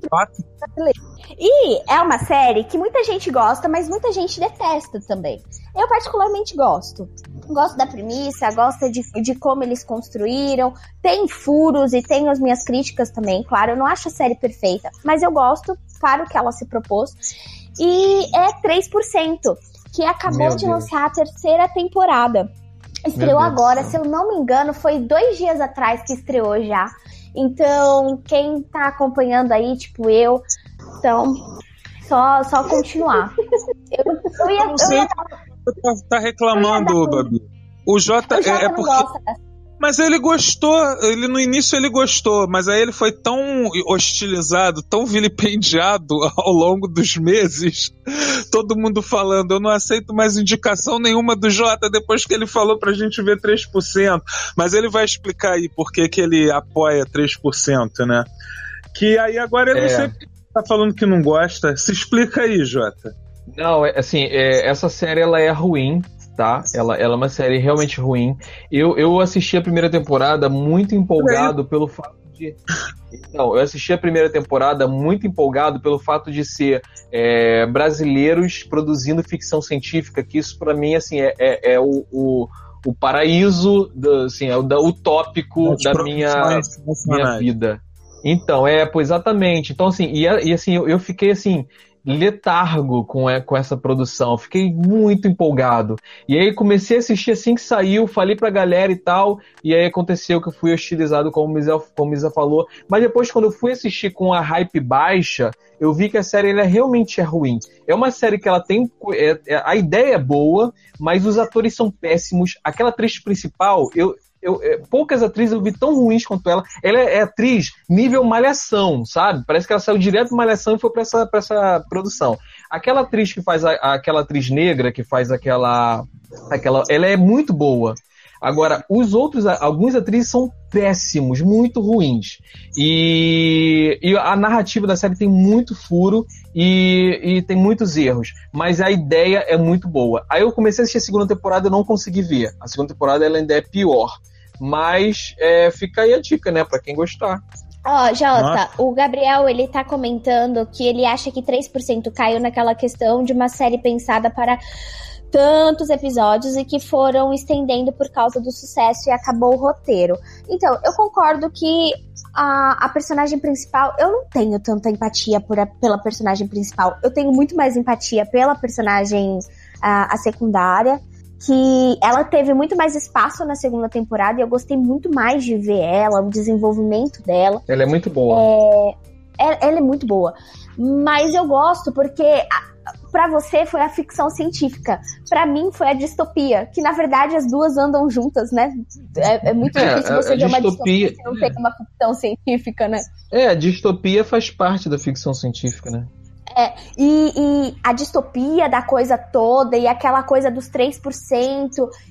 E é uma série que muita gente gosta, mas muita gente detesta também. Eu particularmente gosto. Gosto da premissa, gosto de, de como eles construíram. Tem furos e tem as minhas críticas também, claro. Eu não acho a série perfeita, mas eu gosto para o que ela se propôs. E é 3%, que acabou Meu de Deus. lançar a terceira temporada. Estreou agora, se eu não me engano, foi dois dias atrás que estreou já. Então, quem tá acompanhando aí, tipo eu, então, só, só continuar. Eu, eu, ia, eu, ia... Tá, tá reclamando, Babi. O Jota, O Jota é, é porque. gosta. Mas ele gostou, ele no início ele gostou, mas aí ele foi tão hostilizado, tão vilipendiado ao longo dos meses, todo mundo falando, eu não aceito mais indicação nenhuma do Jota depois que ele falou pra gente ver 3%. Mas ele vai explicar aí por que, que ele apoia 3%, né? Que aí agora ele É. não sei porque tá falando que não gosta. Se explica aí, Jota. Não, é, assim, é, essa série ela é ruim, tá? Ela, ela é uma série realmente ruim. Eu, eu assisti a primeira temporada muito empolgado pelo fato de. Não, eu assisti a primeira temporada muito empolgado pelo fato de ser é, brasileiros produzindo ficção científica, que isso pra mim assim é, é, é o, o, o paraíso, do, assim, é o da- utópico da minha, minha vida. Então, é, pô, exatamente. Então, assim, e, e, assim, eu, eu fiquei assim, letargo com, é, com essa produção, fiquei muito empolgado. E aí comecei a assistir assim que saiu, falei pra galera e tal, e aí aconteceu que eu fui hostilizado, como o Misa, como falou. Mas depois, quando eu fui assistir com a hype baixa, eu vi que a série ela realmente é ruim. É uma série que ela tem. é- é- a ideia é boa, mas os atores são péssimos. Aquela atriz principal, eu. Eu, é, poucas atrizes eu vi tão ruins quanto ela. Ela é, é atriz nível malhação, sabe? Parece que ela saiu direto do malhação e foi pra essa, pra essa produção. Aquela atriz que faz a- aquela atriz negra, que faz aquela. aquela ela é muito boa. Agora, os outros, alguns atrizes são péssimos, muito ruins. E, e a narrativa da série tem muito furo e, e tem muitos erros. Mas a ideia é muito boa. Aí eu comecei a assistir a segunda temporada e não consegui ver. A segunda temporada ela ainda é pior. Mas é, fica aí a dica, né? Pra quem gostar. Ó, Jota, Nossa. o Gabriel, ele tá comentando que ele acha que 3% caiu naquela questão de uma série pensada para tantos episódios e que foram estendendo por causa do sucesso e acabou o roteiro. Então, eu concordo que a, a personagem principal, eu não tenho tanta empatia por a- pela personagem principal. Eu tenho muito mais empatia pela personagem a, a secundária. Que ela teve muito mais espaço na segunda temporada e eu gostei muito mais de ver ela, o desenvolvimento dela. Ela é muito boa. É- ela é muito boa. Mas eu gosto porque a- pra você foi a ficção científica. Pra mim foi a distopia. Que na verdade as duas andam juntas, né? É, é muito É, difícil você ver uma distopia- distopia se não tem uma ficção científica, né? É, a distopia faz parte da ficção científica, né? E, e a distopia da coisa toda e aquela coisa dos 3%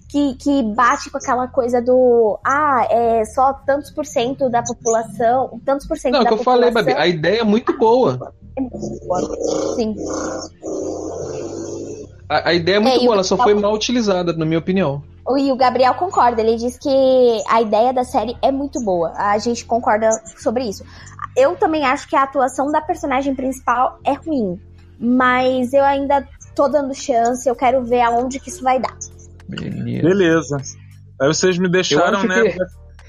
que, que bate com aquela coisa do ah, é só tantos por cento da população, tantos por cento Não, é o da que eu falei, população. Babi, a ideia é muito boa. Sim. A, a ideia é muito É, boa, ela só foi mal utilizada, na minha opinião. E o Gabriel concorda, ele diz que a ideia da série é muito boa. A gente concorda sobre isso. Eu também acho que a atuação da personagem principal é ruim, mas eu ainda tô dando chance, eu quero ver aonde que isso vai dar. Beleza. Beleza. Aí vocês me deixaram, né? acho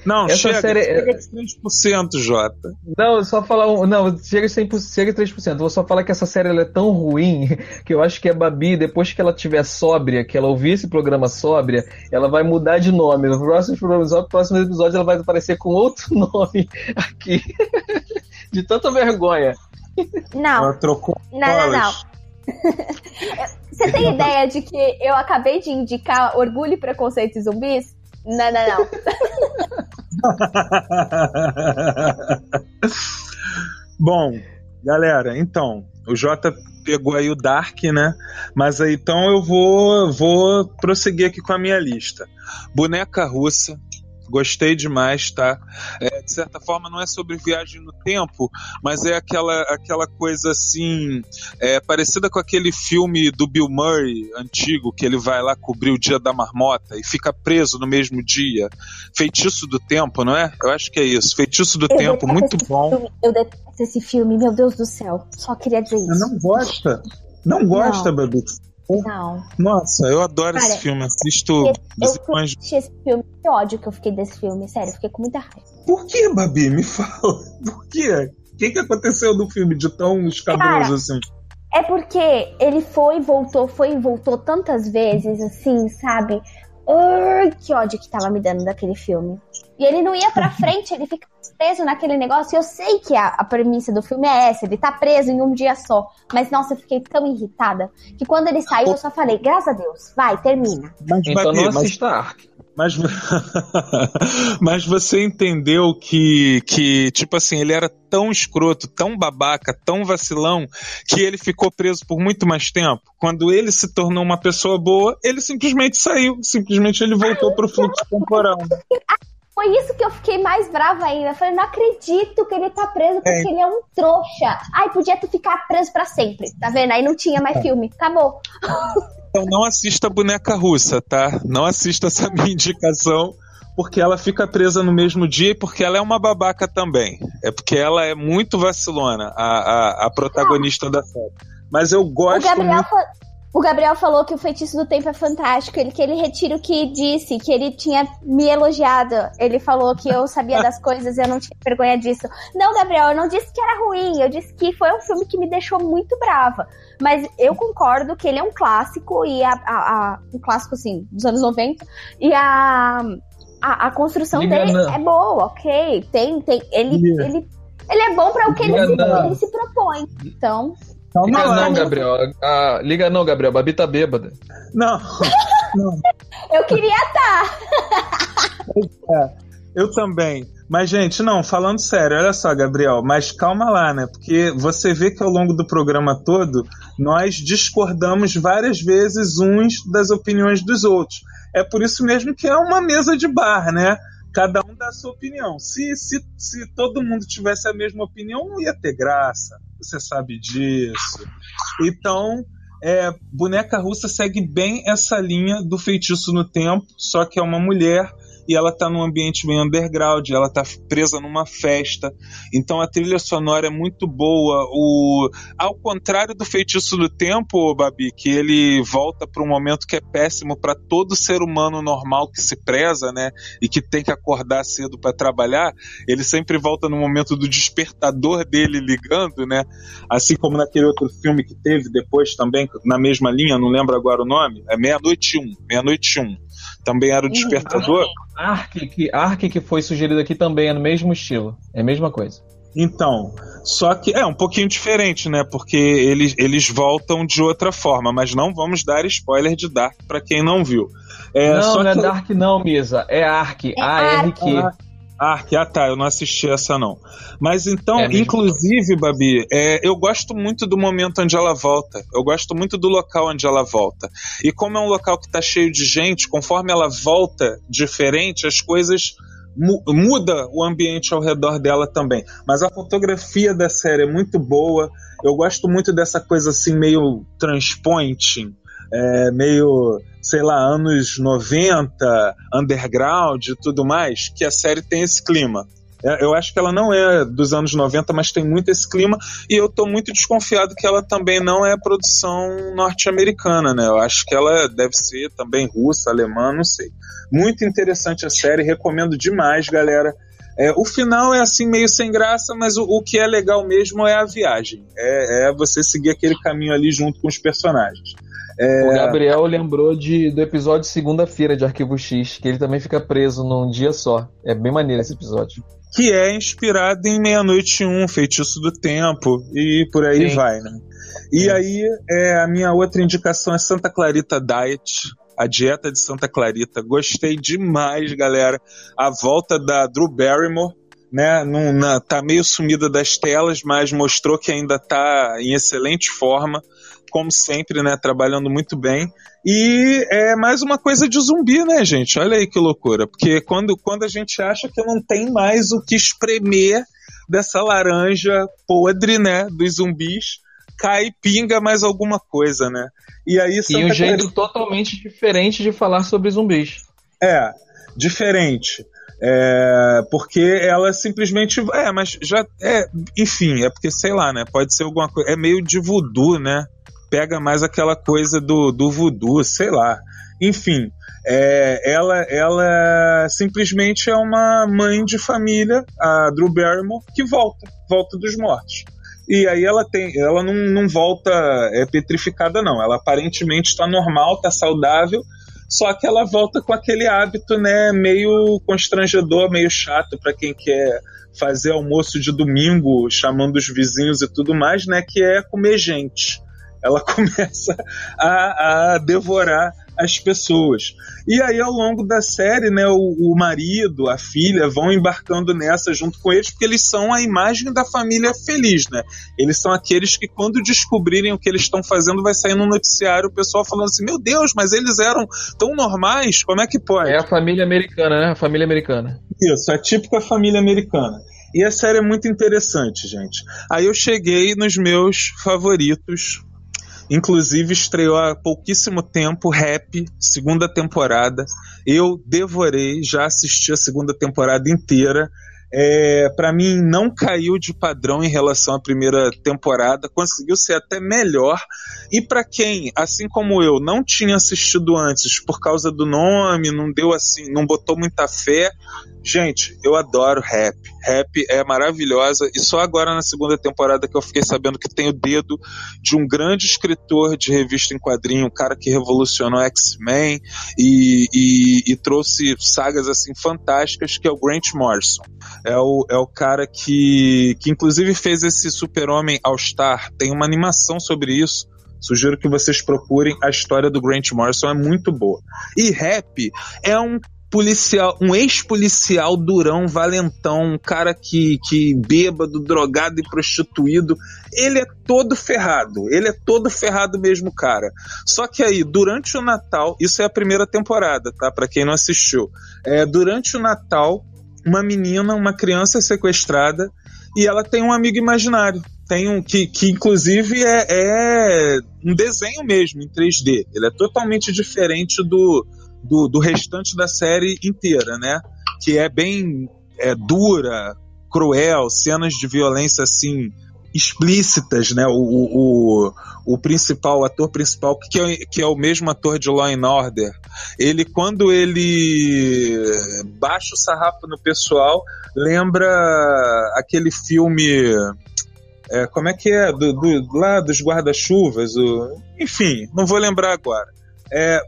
Não, essa chega. série é- Chega de 3%, Jota. Não, eu só falar um. Não, chega 100%, chega 3%. Eu vou só falar que essa série ela é tão ruim que eu acho que a Babi, depois que ela tiver sóbria, que ela ouvir esse programa sóbria, ela vai mudar de nome. No próximo episódio, no próximo episódio ela vai aparecer com outro nome aqui. De tanta vergonha. Não, Ela trocou não, não, não. Você tem ideia de que eu acabei de indicar Orgulho, Preconceito e Zumbis? Não, não, não. Bom, galera, então, o Jota pegou aí o Dark, né? Mas aí então eu vou vou prosseguir aqui com a minha lista. Boneca russa, gostei demais, tá? É, de certa forma não é sobre viagem no tempo, mas é aquela aquela coisa assim, é, parecida com aquele filme do Bill Murray antigo que ele vai lá cobrir o dia da marmota e fica preso no mesmo dia. Feitiço do tempo, não é? Eu acho que é isso. Feitiço do Eu tempo, muito bom. filme, Eu detesto esse filme, meu Deus do céu. Só queria dizer Você isso. não gosta? Não gosta, Babi? Não. Nossa, eu adoro Cara, esse filme. Assisto Eu depois. assisti esse filme, que ódio que eu fiquei desse filme, sério, fiquei com muita raiva. Por que, Babi? Me fala. Por quê? O que, que aconteceu no filme de tão escabroso Cara, assim? É porque ele foi e voltou, foi e voltou tantas vezes, assim, sabe? Ai, que ódio que tava me dando daquele filme. E ele não ia pra frente, ele fica preso naquele negócio. Eu sei que a, a premissa do filme é essa, ele tá preso em um dia só. Mas, nossa, eu fiquei tão irritada que quando ele saiu, eu só falei, graças a Deus, vai, termina. Mas, então não assista mas... Ark. Mas, mas você entendeu que, que, tipo assim, ele era tão escroto, tão babaca, tão vacilão, que ele ficou preso por muito mais tempo. Quando ele se tornou uma pessoa boa, ele simplesmente saiu, simplesmente ele voltou pro fluxo temporal. Foi isso que eu fiquei mais brava ainda. Eu falei, não acredito que ele tá preso porque é. ele é um trouxa. Ai, podia ter ficado preso para sempre. Tá vendo? Aí não tinha mais é. filme. Acabou. Então não assista a boneca russa, tá? Não assista essa minha indicação, porque ela fica presa no mesmo dia e porque ela é uma babaca também. É porque ela é muito vacilona, a, a, a protagonista da série. Mas eu gosto. O Gabriel, muito... o Gabriel falou que o feitiço do tempo é fantástico. Ele que ele retira o que disse, que ele tinha me elogiado. Ele falou que eu sabia das coisas e eu não tinha vergonha disso. Não, Gabriel, eu não disse que era ruim. Eu disse que foi um filme que me deixou muito brava. Mas eu concordo que ele é um clássico e a, a, a um clássico assim dos anos 90 e a a, a construção Liga dele não. é boa, ok. Tem, tem ele, ele, ele é bom para o que ele se, ele se, propõe. Então. Liga não, não Gabriel. Ah, liga não, Gabriel. Babi tá bêbada. Não. não. eu queria estar. Tá. É, eu também. Mas, gente, não, falando sério, olha só, Gabriel, mas calma lá, né? Porque você vê que ao longo do programa todo nós discordamos várias vezes uns das opiniões dos outros. É por isso mesmo que é uma mesa de bar, né? Cada um dá sua opinião. Se, se, se todo mundo tivesse a mesma opinião, não ia ter graça. Você sabe disso. Então, é, Boneca Russa segue bem essa linha do feitiço no tempo, só que é uma mulher e ela tá num ambiente meio underground, ela tá presa numa festa. Então a trilha sonora é muito boa. O ao contrário do Feitiço do Tempo, Babi, que ele volta para um momento que é péssimo para todo ser humano normal que se preza, né, e que tem que acordar cedo para trabalhar, ele sempre volta no momento do despertador dele ligando, né? Assim como naquele outro filme que teve depois também na mesma linha, não lembro agora o nome, é Meia-noite um, Meia-noite um também era o despertador. Ark, que, Ark que foi sugerido aqui também é no mesmo estilo. É a mesma coisa. Então, só que é um pouquinho diferente, né? Porque eles, eles voltam de outra forma, mas não vamos dar spoiler de Dark para quem não viu. É, não, não é Dark não, Misa. É Ark, é A-R-Q. Ark, ah, tá, eu não assisti essa não. Mas então, é inclusive, Babi, é, eu gosto muito do momento onde ela volta. Eu gosto muito do local onde ela volta. E como é um local que tá cheio de gente, conforme ela volta diferente, as coisas mu muda o ambiente ao redor dela também. Mas a fotografia da série é muito boa. Eu gosto muito dessa coisa assim meio transpointing, é, meio sei lá, anos 90, underground e tudo mais, que a série tem esse clima. É, eu acho que ela não é dos anos 90, mas tem muito esse clima, e eu tô muito desconfiado que ela também não é produção norte-americana, né? Eu acho que ela deve ser também russa, alemã, não sei. Muito interessante a série, recomendo demais, galera. É, o final é assim meio sem graça, mas o, o que é legal mesmo é a viagem. É, é você seguir aquele caminho ali junto com os personagens. É... O Gabriel lembrou de, do episódio segunda-feira de Arquivo X, que ele também fica preso num dia só. É bem maneiro esse episódio. Que é inspirado em Meia-Noite Um, Feitiço do Tempo, e por aí Sim. vai, né? E é. aí, é, a minha outra indicação é Santa Clarita Diet, a dieta de Santa Clarita. Gostei demais, galera. A volta da Drew Barrymore, né? Num, na, tá meio sumida das telas, mas mostrou que ainda tá em excelente forma como sempre, né? Trabalhando muito bem. E é mais uma coisa de zumbi, né, gente? Olha aí que loucura. Porque quando, quando a gente acha que não tem mais o que espremer dessa laranja podre, né? Dos zumbis, cai e pinga mais alguma coisa, né? E aí E um jeito totalmente diferente de falar sobre zumbis. É, diferente. É, porque ela simplesmente. É, mas já. É, enfim, é porque, sei lá, né? Pode ser alguma coisa. É meio de voodoo, né? Pega mais aquela coisa do, do voodoo, sei lá. Enfim, é, ela, ela simplesmente é uma mãe de família, a Drew Barrymore, que volta, volta dos mortos. E aí ela tem, ela não, não volta é, petrificada, não. Ela aparentemente está normal, está saudável, Só que ela volta com aquele hábito, né, meio constrangedor, meio chato para quem quer fazer almoço de domingo, chamando os vizinhos e tudo mais, né, que é comer gente. Ela começa a, a devorar as pessoas. E aí, ao longo da série, né, o, o, marido, a filha vão embarcando nessa junto com eles, porque eles são a imagem da família feliz, né? Eles são aqueles que, quando descobrirem o que eles estão fazendo, vai sair no noticiário o pessoal falando assim: Meu Deus, mas eles eram tão normais, como é que pode? É a família americana, né? A família americana. Isso, é típica família americana. E a série é muito interessante, gente. Aí eu cheguei nos meus favoritos Inclusive estreou há pouquíssimo tempo Rap, segunda temporada. Eu devorei, já assisti a segunda temporada inteira. É, para mim não caiu de padrão em relação à primeira temporada, conseguiu ser até melhor. E para quem, assim como eu, não tinha assistido antes por causa do nome, não deu assim, não botou muita fé, Gente, eu adoro rap. Rap é maravilhosa e só agora na segunda temporada que eu fiquei sabendo que tem o dedo de um grande escritor de revista em quadrinho, um cara que revolucionou X-Men e, e, e, trouxe sagas assim fantásticas, que é o Grant Morrison. É o, é o cara que, que inclusive fez esse Super-Homem All-Star. Tem uma animação sobre isso. Sugiro que vocês procurem. A história do Grant Morrison é muito boa. E rap é um policial, um ex-policial durão, valentão, um cara que, que bêbado, drogado e prostituído. Ele é todo ferrado. Ele é todo ferrado mesmo, cara. Só que aí, durante o Natal, isso é a primeira temporada, tá? Para quem não assistiu. É, durante o Natal, uma menina, uma criança é sequestrada e ela tem um amigo imaginário. Tem um que, que inclusive é, é um desenho mesmo em 3D. Ele é totalmente diferente do, do, do restante da série inteira, né? Que é bem é, dura, cruel, cenas de violência assim explícitas, né? O, o, o, principal, o ator principal, que é, que é o mesmo ator de Law and Order, ele, quando ele baixa o sarrafo no pessoal, lembra aquele filme. É, como é que é? Do, do lá dos guarda-chuvas, enfim, não vou lembrar agora. É,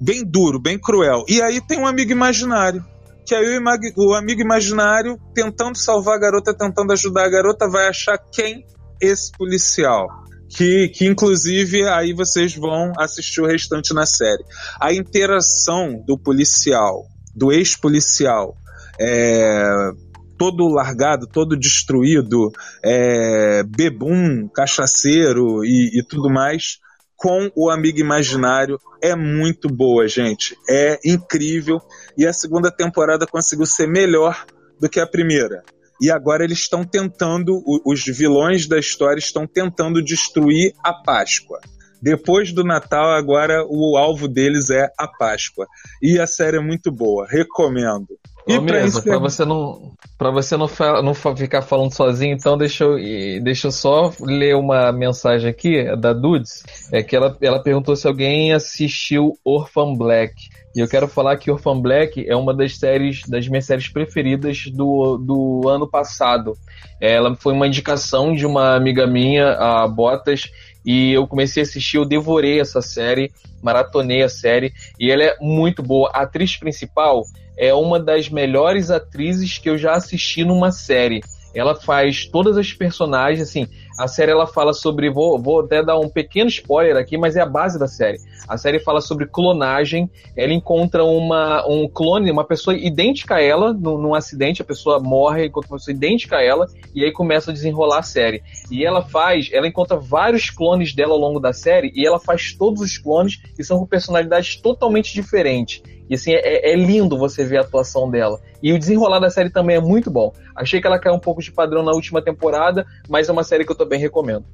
bem duro, bem cruel. E aí tem um amigo imaginário. Que aí o, o amigo imaginário, tentando salvar a garota, tentando ajudar a garota, vai achar quem? Esse policial. Que, que inclusive aí vocês vão assistir o restante na série. A interação do policial, do ex-policial, é, todo largado, todo destruído, é, bebum, cachaceiro e, e tudo mais, com o amigo imaginário é muito boa, gente. É incrível. E a segunda temporada conseguiu ser melhor do que a primeira. E agora eles estão tentando, os vilões da história estão tentando destruir a Páscoa. Depois do Natal, agora o alvo deles é a Páscoa. E a série é muito boa, recomendo. E para isso... Pra você não, pra você não, não ficar falando sozinho, então deixa eu, deixa eu só ler uma mensagem aqui da Dudes. É que ela, ela perguntou se alguém assistiu Orphan Black. E eu quero falar que Orphan Black é uma das séries, das minhas séries preferidas do, do ano passado. Ela foi uma indicação de uma amiga minha, a Botas, e eu comecei a assistir, eu devorei essa série, maratonei a série, e ela é muito boa. A atriz principal é uma das melhores atrizes que eu já assisti numa série. Ela faz todas as personagens, assim, a série ela fala sobre, vou, vou até dar um pequeno spoiler aqui, mas é a base da série. A série fala sobre clonagem, ela encontra uma, um clone, uma pessoa idêntica a ela num, num acidente, a pessoa morre enquanto uma pessoa idêntica a ela, e aí começa a desenrolar a série. E ela faz, ela encontra vários clones dela ao longo da série, e ela faz todos os clones que são com personalidades totalmente diferentes. E assim, é, é, lindo você ver a atuação dela. E o desenrolar da série também é muito bom. Achei que ela caiu um pouco de padrão na última temporada, mas é uma série que eu também recomendo.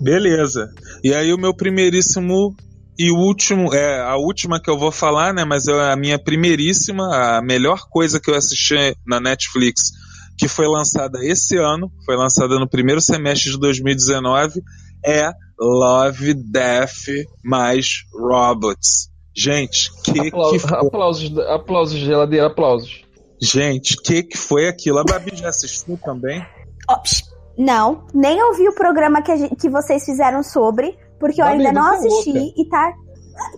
Beleza. E aí o meu primeiríssimo e último, é a última que eu vou falar, né? Mas é a minha primeiríssima, a melhor coisa que eu assisti na Netflix, que foi lançada esse ano, foi lançada no primeiro semestre de 2019, é Love, Death mais Robots. Gente, que aplausos, que foi? aplausos, aplausos, geladeira, aplausos. Gente, que que foi aquilo? A Babi já assistiu também? Não, nem ouvi o programa que, gente, que vocês fizeram sobre, porque eu ainda não assisti louca. e tá.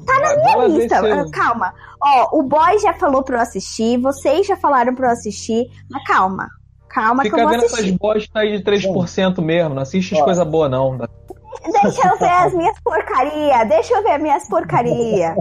Tá na minha lista. Você... Calma. Ó, o boy já falou pra eu assistir, vocês já falaram pra eu assistir, mas calma. Calma Fica que eu vou assistir. Fica vendo essas bosta aí de 3% mesmo, não assiste as coisas boas não. Deixa eu ver as minhas porcaria, deixa eu ver as minhas porcaria.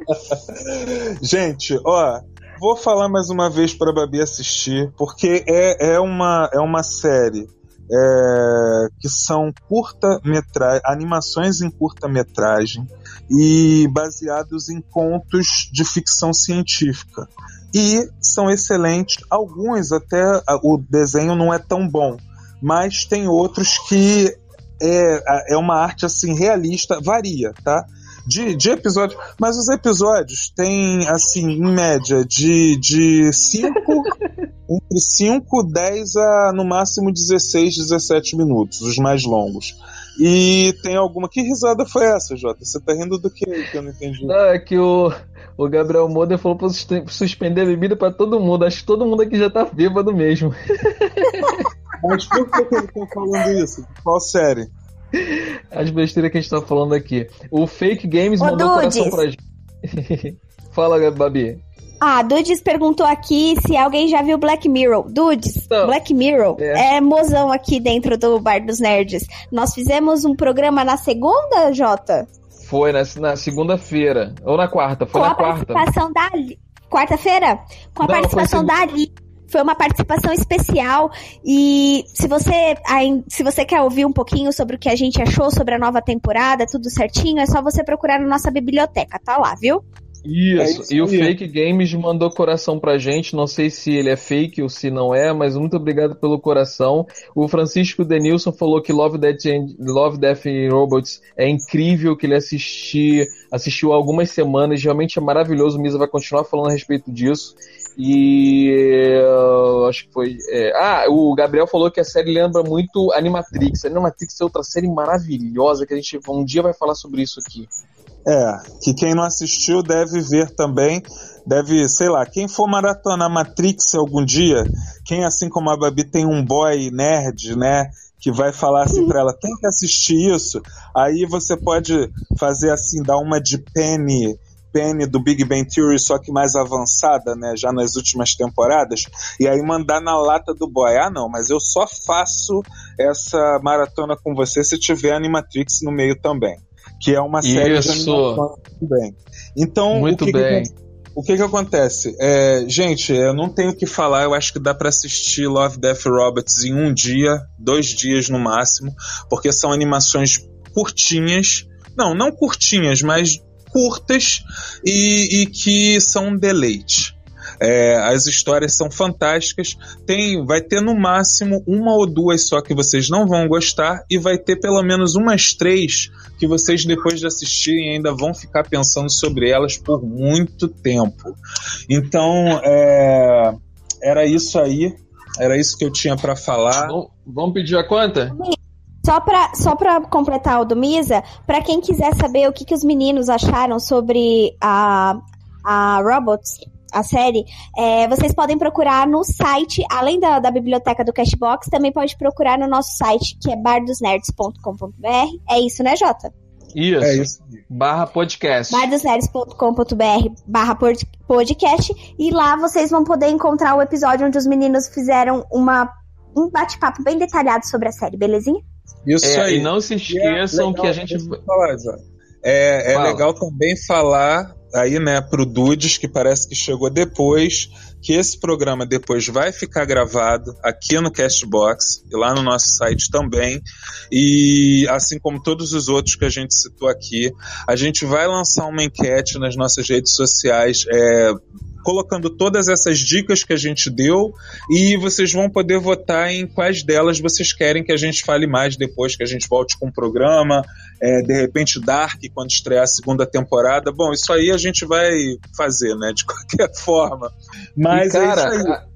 Gente, ó, vou falar mais uma vez para Babi assistir, porque é, é, uma, é uma série é, que são curta-metragem, animações em curta-metragem e baseados em contos de ficção científica. E são excelentes, alguns até o desenho não é tão bom, mas tem outros que é, é uma arte assim realista, varia, tá? De, de episódios, mas os episódios têm, assim, em média, de 5 de cinco, entre 5, 10 a no máximo 16, 17 minutos, os mais longos. E tem alguma. Que risada foi essa, Jota? Você tá rindo do que que eu não entendi? Não, é que o, o Gabriel Moder falou pra suspender a bebida pra todo mundo. Acho que todo mundo aqui já tá bêbado mesmo. Mas por que, que ele tá falando isso? Qual série? As besteiras que a gente tá falando aqui. O Fake Games Ô, mandou Dudes. coração pra gente. Fala, Babi. Ah, Dudes perguntou aqui se alguém já viu Black Mirror. Dudes, Não. Black Mirror é. é mozão aqui dentro do Bar dos Nerds. Nós fizemos um programa na segunda, Jota? Foi, na, na segunda-feira. Ou na quarta, foi Com na quarta. participação da... Quarta-feira? Com a Não, participação da Ali. Foi uma participação especial e se você, se você quer ouvir um pouquinho sobre o que a gente achou sobre a nova temporada, tudo certinho, é só você procurar na nossa biblioteca, tá lá, viu? Isso, é isso e o Fake Games mandou coração pra gente. Não sei se ele é fake ou se não é, mas muito obrigado pelo coração. O Francisco Denilson falou que Love, Death, Love Death and Robots é incrível, que ele assisti, assistiu há algumas semanas. Realmente é maravilhoso. O Misa vai continuar falando a respeito disso. E acho que foi. É, ah, o Gabriel falou que a série lembra muito Animatrix. Animatrix é outra série maravilhosa que a gente um dia vai falar sobre isso aqui. É, que quem não assistiu deve ver também. Deve, sei lá, quem for maratonar Matrix algum dia, quem assim como a Babi tem um boy nerd, né? Que vai falar assim pra ela, tem que assistir isso. Aí você pode fazer assim, dar uma de Penny Do Big Bang Theory, só que mais avançada, né? Já nas últimas temporadas, e aí mandar na lata do boy. Ah, não, mas eu só faço essa maratona com você se tiver Animatrix no meio também que é uma série Isso. de também. Então, Muito o que bem. Que, o que que acontece? É, gente, eu não tenho o que falar, eu acho que dá para assistir Love, Death Robots em um dia, dois dias no máximo, porque são animações curtinhas, não, não curtinhas, mas curtas e, e que são um deleite. É, as histórias são fantásticas. Tem, vai ter no máximo uma ou duas só que vocês não vão gostar e vai ter pelo menos umas três que vocês depois de assistirem ainda vão ficar pensando sobre elas por muito tempo. Então, é, era isso aí. Era isso que eu tinha para falar. Vamos pedir a conta? Só para só pra completar o do Misa, para quem quiser saber o que, que os meninos acharam sobre a, a Robots, a série, é, vocês podem procurar no site, além da, da biblioteca do Cashbox, também pode procurar no nosso site, que é bardosnerds.com.br. É isso, né, Jota? Isso. É isso. Barra podcast. bardosnerds.com.br barra podcast. E lá vocês vão poder encontrar o episódio onde os meninos fizeram uma, um bate-papo bem detalhado sobre a série, belezinha? Isso é, aí. E não se esqueçam é que a gente. Falar, é, é legal também falar aí, né, pro Dudes, que parece que chegou depois, que esse programa depois vai ficar gravado aqui no Castbox e lá no nosso site também. E assim como todos os outros que a gente citou aqui, a gente vai lançar uma enquete nas nossas redes sociais. É, colocando todas essas dicas que a gente deu e vocês vão poder votar em quais delas vocês querem que a gente fale mais depois que a gente volte com o programa. É, de repente, Dark, quando estrear a segunda temporada. Bom, isso aí a gente vai fazer, né? De qualquer forma. Mas, e, cara, é isso aí. A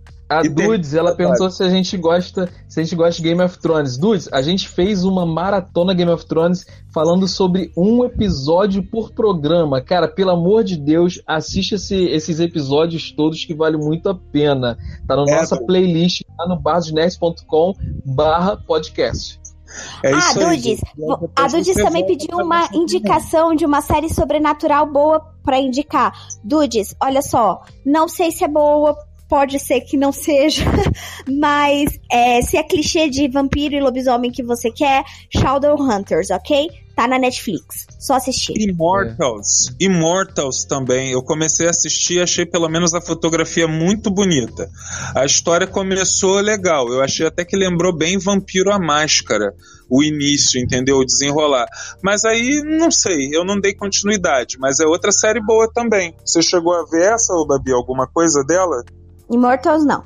Dudes, ela perguntou se a gente gosta, se a gente gosta de Game of Thrones. Dudes, a gente fez uma maratona Game of Thrones falando sobre um episódio por programa. Cara, pelo amor de Deus, assiste esse, esses episódios todos que vale muito a pena. Tá na é, nossa playlist lá no basosnerds.com barra podcast. É ah, Dudes. E a Dudes você também pediu pra uma indicação de uma série sobrenatural boa pra indicar. Dudes, olha só, não sei se é boa, pode ser que não seja, mas é, se é clichê de vampiro e lobisomem que você quer, Shadowhunters, ok? Tá na Netflix, só assistir. Immortals. Immortals também. Eu comecei a assistir e achei pelo menos a fotografia muito bonita. A história começou legal. Eu achei até que lembrou bem Vampiro a Máscara. O início, entendeu? O desenrolar. Mas aí, não sei, eu não dei continuidade. Mas é outra série boa também. Você chegou a ver essa, ô Babi? Alguma coisa dela? Immortals não.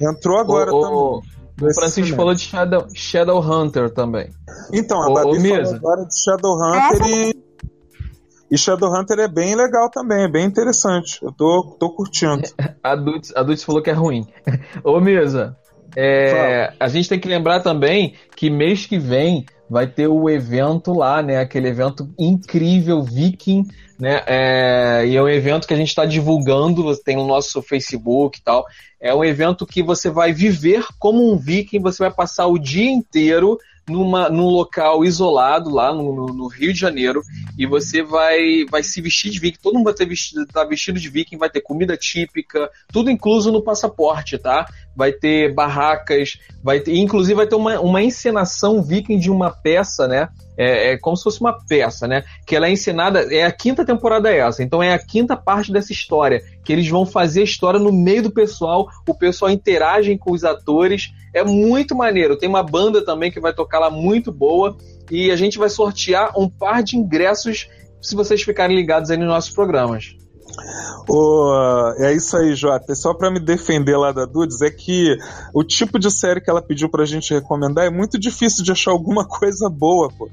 Entrou agora o, também. o, o Francisco falou de Shadow, Shadowhunter também. Então, a Ô, Babi falou Mesa. agora de Shadowhunter e. E Shadowhunter é bem legal também, é bem interessante. Eu tô, tô curtindo. A Dudes falou que é ruim. Ô, Mesa, é, a gente tem que lembrar também que mês que vem vai ter o evento lá, né? Aquele evento incrível, Viking, né? É, e é um evento que a gente está divulgando, tem no nosso Facebook e tal. É um evento que você vai viver como um Viking, você vai passar o dia inteiro numa, num local isolado lá no, no- no Rio de Janeiro e você vai, vai se vestir de viking, todo mundo vai ter vestido, tá vestido de viking, vai ter comida típica, tudo incluso no passaporte, tá? Vai ter barracas, vai ter, inclusive vai ter uma, uma encenação viking de uma peça, né? É, é como se fosse uma peça, né? Que ela é encenada, é a quinta temporada essa, então é a quinta parte dessa história, que eles vão fazer a história no meio do pessoal, o pessoal interage com os atores, é muito maneiro. Tem uma banda também que vai tocar lá muito boa e a gente vai sortear um par de ingressos se vocês ficarem ligados aí nos nossos programas. Ô, é isso aí, Jota. Só pra me defender lá da Dudes, é que o tipo de série que ela pediu pra gente recomendar é muito difícil de achar alguma coisa boa, pô.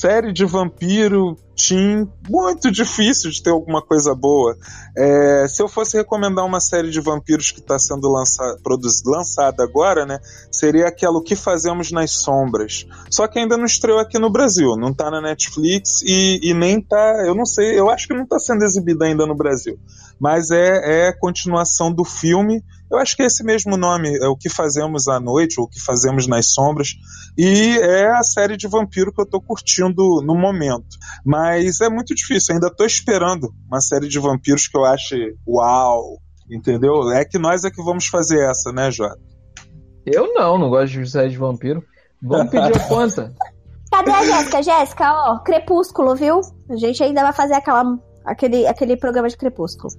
Série de vampiro, teen, muito difícil de ter alguma coisa boa. É, se eu fosse recomendar uma série de vampiros que está sendo lança, produz- lançada agora, né? Seria aquela O que Fazemos nas Sombras. Só que ainda não estreou aqui no Brasil, não tá na Netflix e, e nem tá. Eu não sei, eu acho que não tá sendo exibida ainda no Brasil. Mas é, é continuação do filme. Eu acho que é esse mesmo nome, é O que Fazemos à Noite, ou O que Fazemos nas Sombras. E é a série de vampiro que eu tô curtindo no momento. Mas é muito difícil, ainda tô esperando uma série de vampiros que eu ache uau, entendeu? É que nós é que vamos fazer essa, né, Jota? Eu não, não gosto de série de vampiro. Vamos pedir a conta. Cadê a Jéssica? Jéssica, ó, Crepúsculo, viu? A gente ainda vai fazer aquela, aquele, aquele programa de Crepúsculo.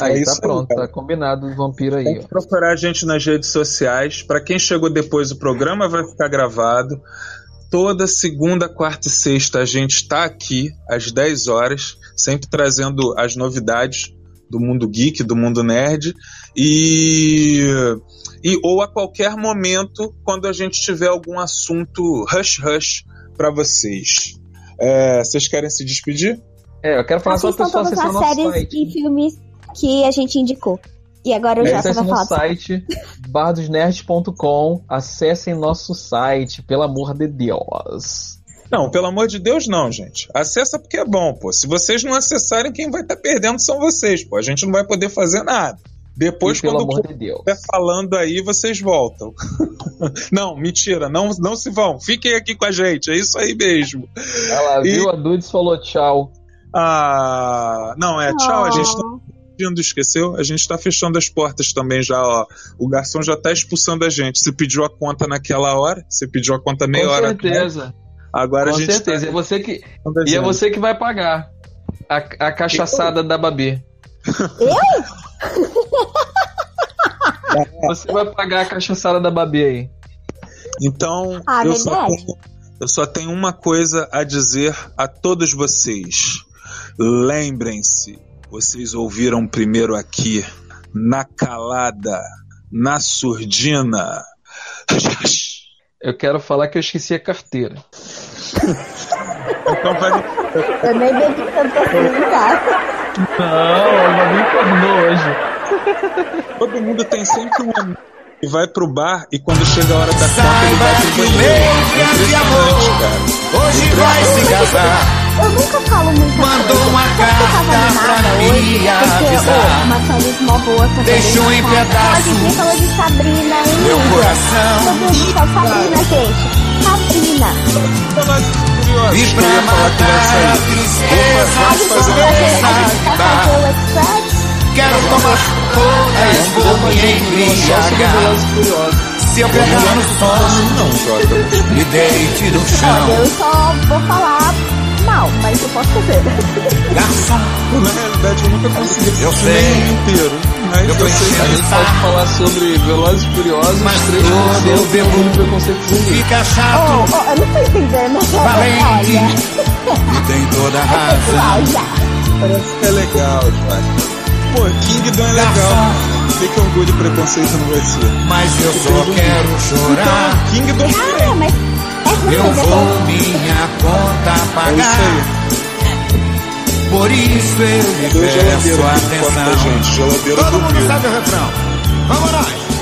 Aí tá pronto, tá combinado o vampiro aí. Tem que procurar a gente nas redes sociais. Para quem chegou depois do programa, vai ficar gravado. Toda segunda, quarta e sexta a gente está aqui às 10 horas, sempre trazendo as novidades do mundo geek, do mundo nerd. E, e ou a qualquer momento, quando a gente tiver algum assunto rush rush para vocês. É, vocês querem se despedir? É, eu quero falar Assistam pessoal todas as séries site. e filmes que a gente indicou. E agora o É, Jota acessem vai no falar. site bardosnerd.com. Acessem nosso site, pelo amor de Deus. Não, pelo amor de Deus, não, gente. Acessa porque é bom, pô. Se vocês não acessarem, quem vai estar perdendo são vocês, pô. A gente não vai poder fazer nada. Depois, E pelo quando amor de Deus. estiver falando aí, vocês voltam. não, mentira, não, não se vão. Fiquem aqui com a gente, é isso aí mesmo. Ela E- viu, a Dudes falou tchau. Ah, não, é, tchau, a gente tá Oh. pedindo, esqueceu? A gente tá fechando as portas também já, ó. O garçom já tá expulsando a gente. Você pediu a conta naquela hora, você pediu a conta meia Com hora. certeza. Agora Com a gente certeza. tá E, você que, e é você que vai pagar a, a cachaçada da Babi. Você vai pagar a cachaçada da Babi aí. Então, Ah, eu, só tenho, eu só tenho uma coisa a dizer a todos vocês. Lembrem-se, vocês ouviram primeiro aqui, na calada, na surdina. Eu quero falar que eu esqueci a carteira. Então vai, Eu nem bebi tanto assim? Não, a Babi tornou hoje. todo mundo tem sempre um amigo que vai pro bar e quando chega a hora da conta ele vai pro banheiro. É. Hoje vai se casar eu nunca falo muita Mandou coisa. uma carta pra me avisar. uma série mó boa também. Deixou em Ó, pedaços A gente falou de Sabrina ainda. Meu coração. Meu Deus do céu, Sabrina, gente. Sabrina. E pra matar a tristeza, A gente. Quero tomar todas, vou me embriagar. Se eu pegar no sono, Não, Jota. me deite no chão. eu só vou falar mal, mas eu posso fazer. Garçom, Na realidade, eu nunca consegui Eu sei. inteiro. Mas Eu tô eu sei A gente pode falar sobre Velozes e Furiosos, Mas 3% eu bebo. do preconceito fica Oh, chato, oh, eu não tô entendendo. valente. E tem toda a razão. Parece que é legal, Jota. Pô, Kingdom é legal. Que orgulho e preconceito não vai ser. Mas eu só quero chorar. Então, Kingdom Ah, mas é ruim, Eu é vou minha conta é pagar. aí. Por isso eu lhe peço atenção. Todo do mundo sabe o refrão. Vamos nós.